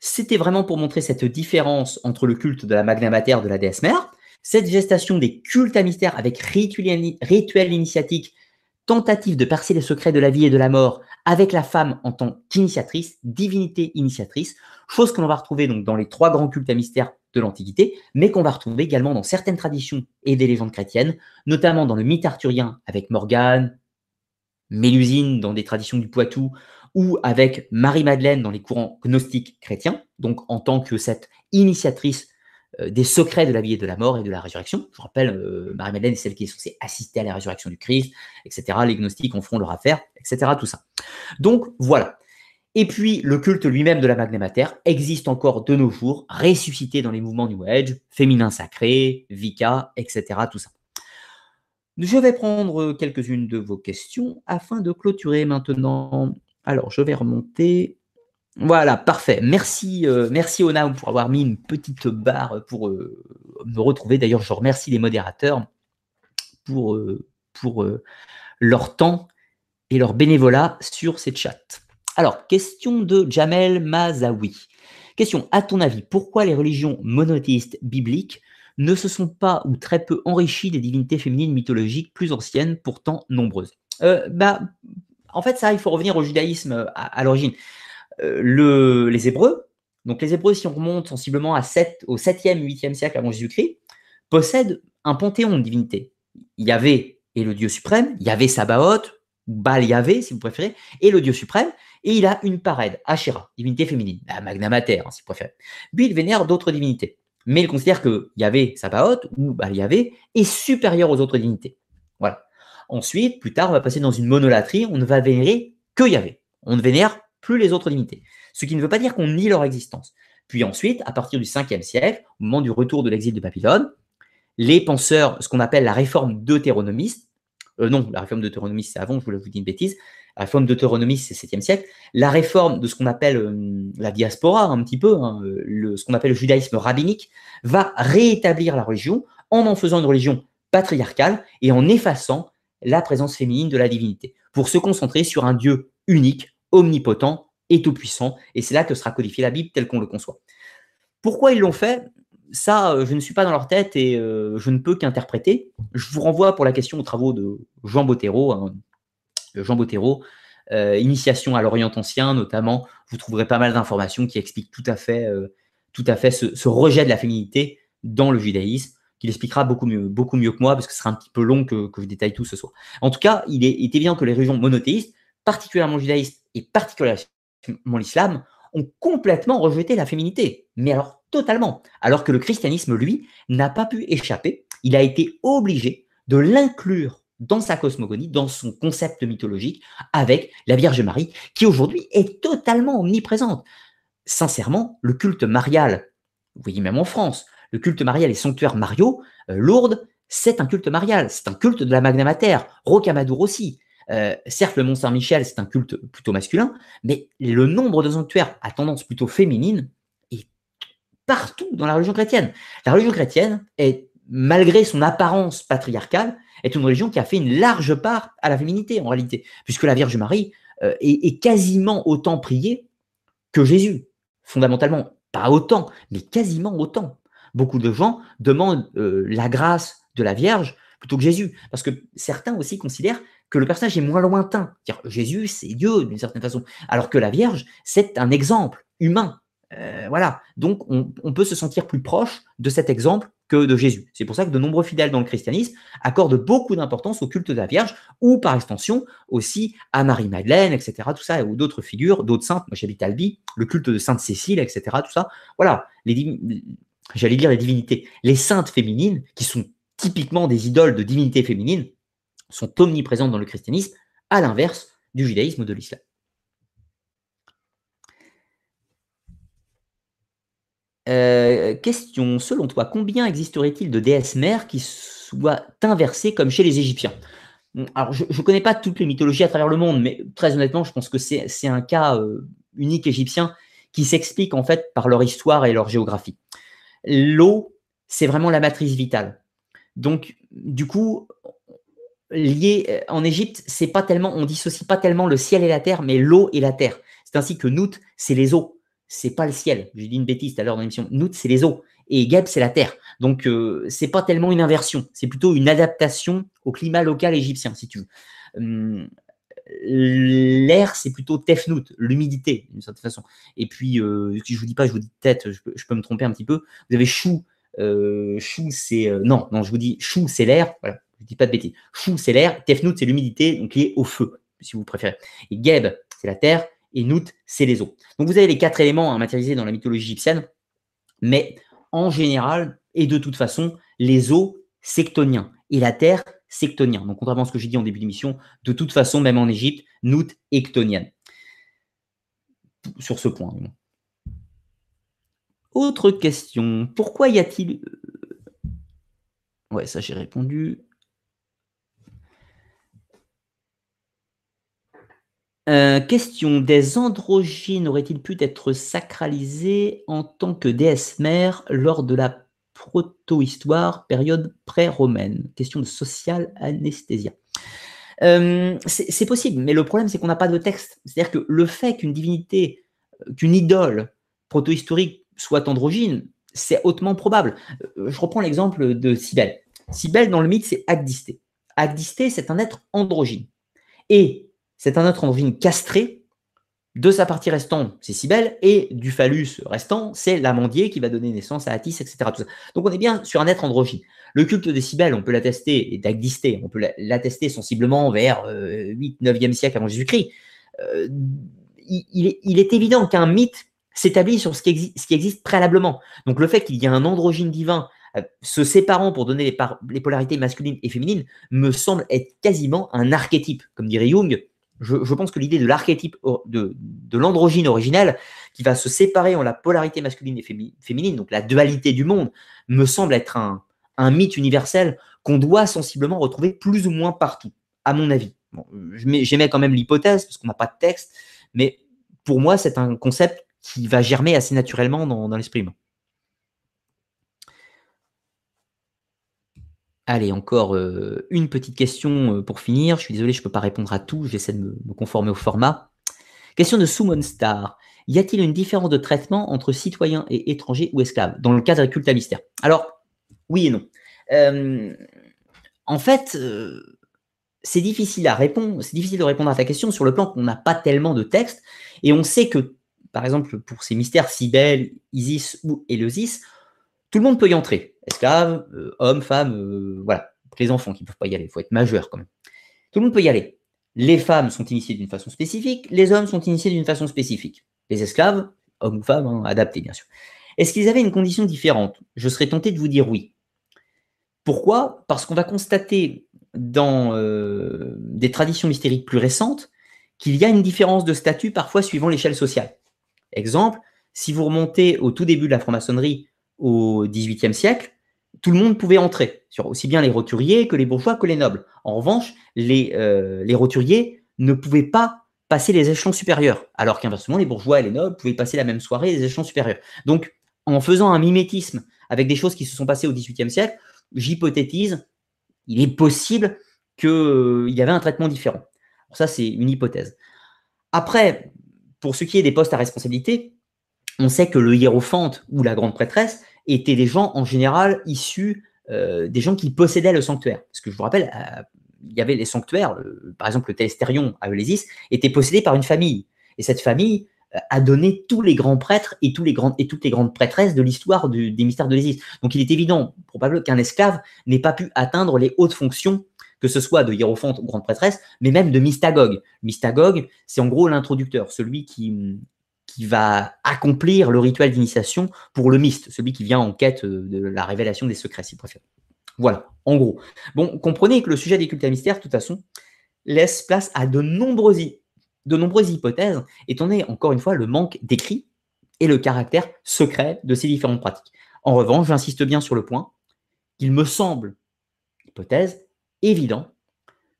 C'était vraiment pour montrer cette différence entre le culte de la Magna Mater de la déesse mère, cette gestation des cultes à mystère avec rituel, rituel initiatique, tentative de percer les secrets de la vie et de la mort avec la femme en tant qu'initiatrice, divinité initiatrice, chose que l'on va retrouver donc dans les trois grands cultes à mystère de l'Antiquité, mais qu'on va retrouver également dans certaines traditions et des légendes chrétiennes, notamment dans le mythe arthurien avec Morgane, Mélusine dans des traditions du Poitou, ou avec Marie-Madeleine dans les courants gnostiques chrétiens, donc en tant que cette initiatrice euh, des secrets de la vie et de la mort et de la résurrection. Je rappelle, euh, Marie-Madeleine est celle qui est censée assister à la résurrection du Christ, etc. Les gnostiques en feront leur affaire, etc. Tout ça. Donc voilà. Et puis, le culte lui-même de la Magna Mater existe encore de nos jours, ressuscité dans les mouvements New Age, féminin sacré, Vika, etc. Tout ça. Je vais prendre quelques-unes de vos questions afin de clôturer maintenant. Alors, je vais remonter. Voilà, parfait. Merci, euh, merci Ona pour avoir mis une petite barre pour euh, me retrouver. D'ailleurs, je remercie les modérateurs pour, euh, pour leur temps et leur bénévolat sur ces chats. Alors, question de Jamel Mazawi. Question, à ton avis, pourquoi les religions monothéistes bibliques ne se sont pas ou très peu enrichis des divinités féminines mythologiques plus anciennes, pourtant nombreuses. Euh, bah, en fait, ça, il faut revenir au judaïsme euh, à, l'origine. Euh, les Hébreux, donc les Hébreux, si on remonte sensiblement à 7, au 7e, 8e siècle avant Jésus-Christ, possèdent un panthéon de divinités. Il y avait et le Dieu suprême, il y avait Sabaoth, Baal Yahvé, si vous préférez, est le dieu suprême, et il a une parade, Asherah, divinité féminine, la Magna Mater, hein, si vous préférez. Puis il vénère d'autres divinités, mais il considère que Yahvé, Sabaoth, ou Baal Yahvé, est supérieur aux autres divinités. Voilà. Ensuite, plus tard, on va passer dans une monolatrie, on ne va vénérer que Yahvé. On ne vénère plus les autres divinités. Ce qui ne veut pas dire qu'on nie leur existence. Puis ensuite, à partir du 5e siècle, au moment du retour de l'exil de Babylone, les penseurs, ce qu'on appelle la réforme deutéronomiste, euh, non, la réforme deutéronomiste c'est avant, je vous dire une bêtise, la réforme deutéronomiste c'est 7e siècle, la réforme de ce qu'on appelle euh, la diaspora, un petit peu, hein, le, ce qu'on appelle le judaïsme rabbinique, va rétablir la religion en en faisant une religion patriarcale et en effaçant la présence féminine de la divinité, pour se concentrer sur un Dieu unique, omnipotent et tout-puissant. Et c'est là que sera codifiée la Bible telle qu'on le conçoit. Pourquoi ils l'ont fait? Ça, euh, je ne suis pas dans leur tête et euh, je ne peux qu'interpréter. Je vous renvoie pour la question aux travaux de Jean Bottero. Jean Bottero, euh, Initiation à l'Orient ancien, notamment. Vous trouverez pas mal d'informations qui expliquent tout à fait, fait ce, rejet de la féminité dans le judaïsme qu'il expliquera beaucoup mieux, que moi, parce que ce sera un petit peu long que, je détaille tout ce soir. En tout cas, il est, évident que les religions monothéistes, particulièrement le judaïsme et particulièrement l'islam, ont complètement rejeté la féminité. Mais alors, totalement. Alors que le christianisme, lui, n'a pas pu échapper. Il a été obligé de l'inclure dans sa cosmogonie, dans son concept mythologique, avec la Vierge Marie, qui aujourd'hui est totalement omniprésente. Sincèrement, le culte marial, vous voyez même en France, le culte marial et sanctuaire Mario, euh, Lourdes, c'est un culte marial, c'est un culte de la Magna Mater, Rocamadour aussi. Euh, certes, le Mont Saint-Michel, c'est un culte plutôt masculin, mais le nombre de sanctuaires à tendance plutôt féminine est partout dans la religion chrétienne. La religion chrétienne est, malgré son apparence patriarcale, est une religion qui a fait une large part à la féminité en réalité, puisque la Vierge Marie euh, est, quasiment autant priée que Jésus, fondamentalement. Pas autant, mais quasiment autant. Beaucoup de gens demandent euh, la grâce de la Vierge plutôt que Jésus, parce que certains aussi considèrent que le personnage est moins lointain. Jésus, c'est Dieu d'une certaine façon, alors que la Vierge, c'est un exemple humain. Euh, voilà, donc on, peut se sentir plus proche de cet exemple que de Jésus. C'est pour ça que de nombreux fidèles dans le christianisme accordent beaucoup d'importance au culte de la Vierge, ou par extension aussi à Marie-Madeleine, etc. Tout ça, ou d'autres figures, d'autres saintes. Moi j'habite Albi, le culte de Sainte Cécile, etc. Tout ça. Voilà, j'allais dire les divinités, les saintes féminines, qui sont typiquement des idoles de divinités féminines, sont omniprésentes dans le christianisme, à l'inverse du judaïsme ou de l'islam. Euh, question, selon toi, combien existerait-il de déesses mères qui soient inversées comme chez les Égyptiens? Alors, je ne connais pas toutes les mythologies à travers le monde, mais très honnêtement, je pense que c'est un cas euh, unique égyptien qui s'explique en fait par leur histoire et leur géographie. L'eau, c'est vraiment la matrice vitale. Donc, du coup, lié euh, en Égypte, c'est pas tellement, on dissocie pas tellement le ciel et la terre, mais l'eau et la terre. C'est ainsi que Nout, c'est les eaux, c'est pas le ciel. J'ai dit une bêtise tout à l'heure dans l'émission. Nout, c'est les eaux et Geb, c'est la terre. Donc euh, c'est pas tellement une inversion, c'est plutôt une adaptation au climat local égyptien, si tu veux. Hum, l'air, c'est plutôt Tefnout, l'humidité, d'une certaine façon. Et puis, euh, si je vous dis pas, je vous dis tête, je peux, me tromper un petit peu. Vous avez Chou, Chou, c'est non, non, je vous dis Chou, c'est l'air. Voilà je dis pas de bêtises. Chou, c'est l'air, Tefnout, c'est l'humidité, donc lié au feu, si vous préférez. Et Geb, c'est la terre, et Nout, c'est les eaux. Donc vous avez les quatre éléments hein, matérialisés dans la mythologie égyptienne, mais en général, et de toute façon, les eaux, sectoniens, et la terre, sectonien. Donc contrairement à ce que j'ai dit en début d'émission, de toute façon, même en Égypte, Nout, ectonienne. Sur ce point. Autre question. Pourquoi y a-t-il... Euh, ouais, ça j'ai répondu. Euh, question, des androgynes auraient-ils pu être sacralisés en tant que déesse mère lors de la proto-histoire, période pré-romaine? Question de social anesthésia. Euh, c'est possible, mais le problème, c'est qu'on n'a pas de texte. C'est-à-dire que le fait qu'une divinité, euh, qu'une idole proto-historique soit androgyne, c'est hautement probable. Je reprends l'exemple de Cybèle. Cybèle, dans le mythe, c'est Agdisté. Agdisté, c'est un être androgyne. Et c'est un autre androgyne castré de sa partie restante, c'est Cybèle, et du phallus restant, c'est l'amandier qui va donner naissance à Attis, etc. Donc on est bien sur un être androgyne. Le culte des Cybèles, on peut l'attester, et d'exister, on peut l'attester sensiblement vers 8, 9e siècle avant Jésus-Christ. Euh, il, est, évident qu'un mythe s'établit sur ce qui, existe préalablement. Donc le fait qu'il y ait un androgyne divin euh, se séparant pour donner les, polarités masculines et féminines me semble être quasiment un archétype. Comme dirait Jung, je, pense que l'idée de l'archétype de, l'androgyne originel qui va se séparer en la polarité masculine et féminine, donc la dualité du monde, me semble être un, mythe universel qu'on doit sensiblement retrouver plus ou moins partout, à mon avis. J'émets quand même l'hypothèse, parce qu'on n'a pas de texte, mais pour moi, c'est un concept qui va germer assez naturellement dans, l'esprit humain. Allez, encore euh, une petite question euh, pour finir. Je suis désolé, je ne peux pas répondre à tout. J'essaie de me, conformer au format. Question de Summon Star. Y a-t-il une différence de traitement entre citoyens et étrangers ou esclaves dans le cadre des cultes à Alors, oui et non. Euh, en fait, c'est difficile à répondre, de répondre à ta question sur le plan qu'on n'a pas tellement de texte et on sait que, par exemple, pour ces mystères Cybèle, Isis ou Éleusis, tout le monde peut y entrer. Esclaves, euh, hommes, femmes, euh, voilà. Les enfants qui ne peuvent pas y aller, il faut être majeur quand même. Tout le monde peut y aller. Les femmes sont initiées d'une façon spécifique, les hommes sont initiés d'une façon spécifique. Les esclaves, hommes ou femmes, hein, adaptés bien sûr. Est-ce qu'ils avaient une condition différente? Je serais tenté de vous dire oui. Pourquoi? Parce qu'on va constater dans euh, des traditions mystériques plus récentes qu'il y a une différence de statut parfois suivant l'échelle sociale. Exemple, si vous remontez au tout début de la franc-maçonnerie au XVIIIe siècle, tout le monde pouvait entrer, aussi bien les roturiers que les bourgeois que les nobles. En revanche, les, euh, les roturiers ne pouvaient pas passer les échelons supérieurs, alors qu'inversement, les bourgeois et les nobles pouvaient passer la même soirée les échelons supérieurs. Donc, en faisant un mimétisme avec des choses qui se sont passées au XVIIIe siècle, j'hypothétise il est possible qu'il euh, y avait un traitement différent. ça, c'est une hypothèse. Après, pour ce qui est des postes à responsabilité, on sait que le hiérophante ou la grande prêtresse étaient des gens en général issus euh, des gens qui possédaient le sanctuaire. Parce que je vous rappelle, euh, il y avait les sanctuaires, par exemple le Télestérion à Eulésis, était possédé par une famille. Et cette famille a donné tous les grands prêtres et, toutes les grandes prêtresses de l'histoire des mystères de l'Égypte. Donc il est évident, probable, qu'un esclave n'ait pas pu atteindre les hautes fonctions, que ce soit de hiérophante ou grande prêtresse, mais même de mystagogue. Mystagogue, c'est en gros l'introducteur, celui qui, va accomplir le rituel d'initiation pour le myste, celui qui vient en quête de la révélation des secrets, si préfère. Voilà, en gros. Bon, comprenez que le sujet des cultes à mystère, de toute façon, laisse place à de nombreuses de nombreuses hypothèses, étant donné encore une fois le manque d'écrit et le caractère secret de ces différentes pratiques. En revanche, j'insiste bien sur le point qu'il me semble, hypothèse, évident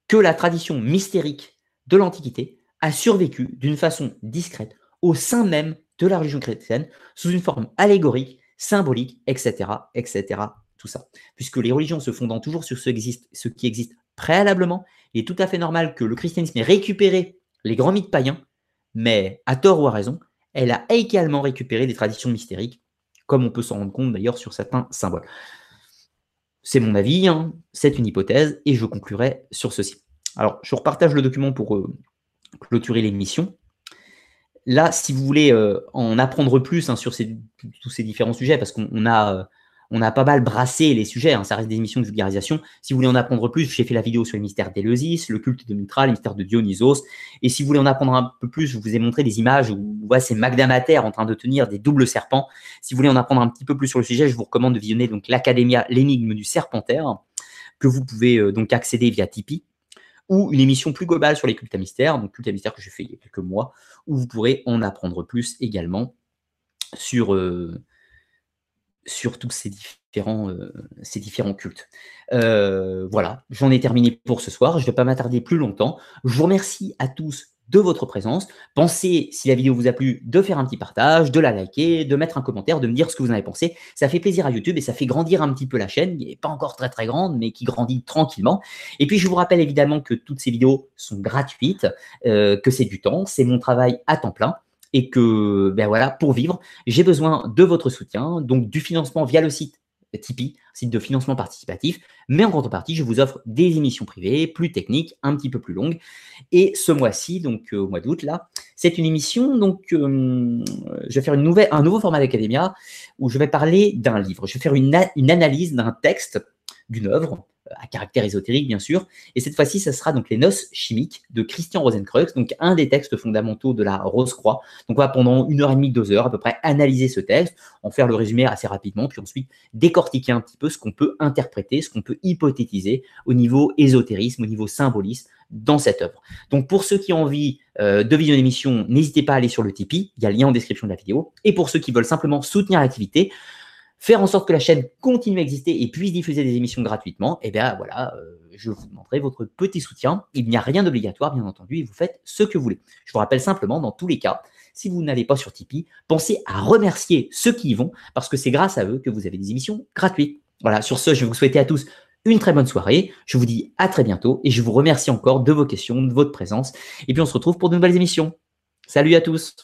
que la tradition mystérique de l'Antiquité a survécu d'une façon discrète au sein même de la religion chrétienne, sous une forme allégorique, symbolique, etc., etc., tout ça. Puisque les religions se fondant toujours sur ce, qui existe préalablement, il est tout à fait normal que le christianisme ait récupéré les grands mythes païens, mais à tort ou à raison, elle a également récupéré des traditions mystériques, comme on peut s'en rendre compte d'ailleurs sur certains symboles. C'est mon avis, hein, c'est une hypothèse, et je conclurai sur ceci. Alors, je repartage le document pour euh, clôturer l'émission. Là, si vous voulez euh, en apprendre plus hein, sur tous ces différents sujets, parce qu'on a euh, a pas mal brassé les sujets, hein, ça reste des émissions de vulgarisation. Si vous voulez en apprendre plus, j'ai fait la vidéo sur le mystère d'Éleusis, le culte de Mitra, le mystère de Dionysos. Et si vous voulez en apprendre un peu plus, je vous ai montré des images où voit c'est Magdamater en train de tenir des doubles serpents. Si vous voulez en apprendre un petit peu plus sur le sujet, je vous recommande de visionner donc l'Académia, l'énigme du serpentaire, que vous pouvez euh, donc accéder via Tipeee ou une émission plus globale sur les cultes à mystère, donc culte à mystère que j'ai fait il y a quelques mois, où vous pourrez en apprendre plus également sur, euh, sur tous ces différents, euh, ces différents cultes. Euh, voilà, j'en ai terminé pour ce soir. Je ne vais pas m'attarder plus longtemps. Je vous remercie à tous de votre présence. Pensez, si la vidéo vous a plu, de faire un petit partage, de la liker, de mettre un commentaire, de me dire ce que vous en avez pensé. Ça fait plaisir à YouTube et ça fait grandir un petit peu la chaîne, qui n'est pas encore très très grande, mais qui grandit tranquillement. Et puis je vous rappelle évidemment que toutes ces vidéos sont gratuites, euh, que c'est du temps, c'est mon travail à temps plein et que, ben voilà, pour vivre, j'ai besoin de votre soutien, donc du financement via le site Tipeee, site de financement participatif, mais en contrepartie, je vous offre des émissions privées plus techniques, un petit peu plus longues. Et ce mois-ci, donc euh, au mois d'août, là, C'est une émission, donc je vais faire un nouveau format d'Academia où je vais parler d'un livre. Je vais faire une analyse d'un texte, d'une œuvre, à caractère ésotérique bien sûr. Et cette fois-ci, ça sera donc les Noces chimiques de Christian Rosenkreuz, donc un des textes fondamentaux de la Rose-Croix. Donc on va pendant une heure et demie, deux heures à peu près analyser ce texte, en faire le résumé assez rapidement, puis ensuite décortiquer un petit peu ce qu'on peut interpréter, ce qu'on peut hypothétiser au niveau ésotérisme, au niveau symbolisme dans cette œuvre. Donc pour ceux qui ont envie euh, de visionner l'émission, n'hésitez pas à aller sur le Tipeee, il y a le lien en description de la vidéo. Et pour ceux qui veulent simplement soutenir l'activité, faire en sorte que la chaîne continue à exister et puisse diffuser des émissions gratuitement, eh bien voilà, euh, je vous demanderai votre petit soutien. Il n'y a rien d'obligatoire, bien entendu, et vous faites ce que vous voulez. Je vous rappelle simplement, dans tous les cas, si vous n'allez pas sur Tipeee, pensez à remercier ceux qui y vont, parce que c'est grâce à eux que vous avez des émissions gratuites. Voilà, sur ce, je vous souhaiter à tous une très bonne soirée. Je vous dis à très bientôt et je vous remercie encore de vos questions, de votre présence. Et puis on se retrouve pour de nouvelles émissions. Salut à tous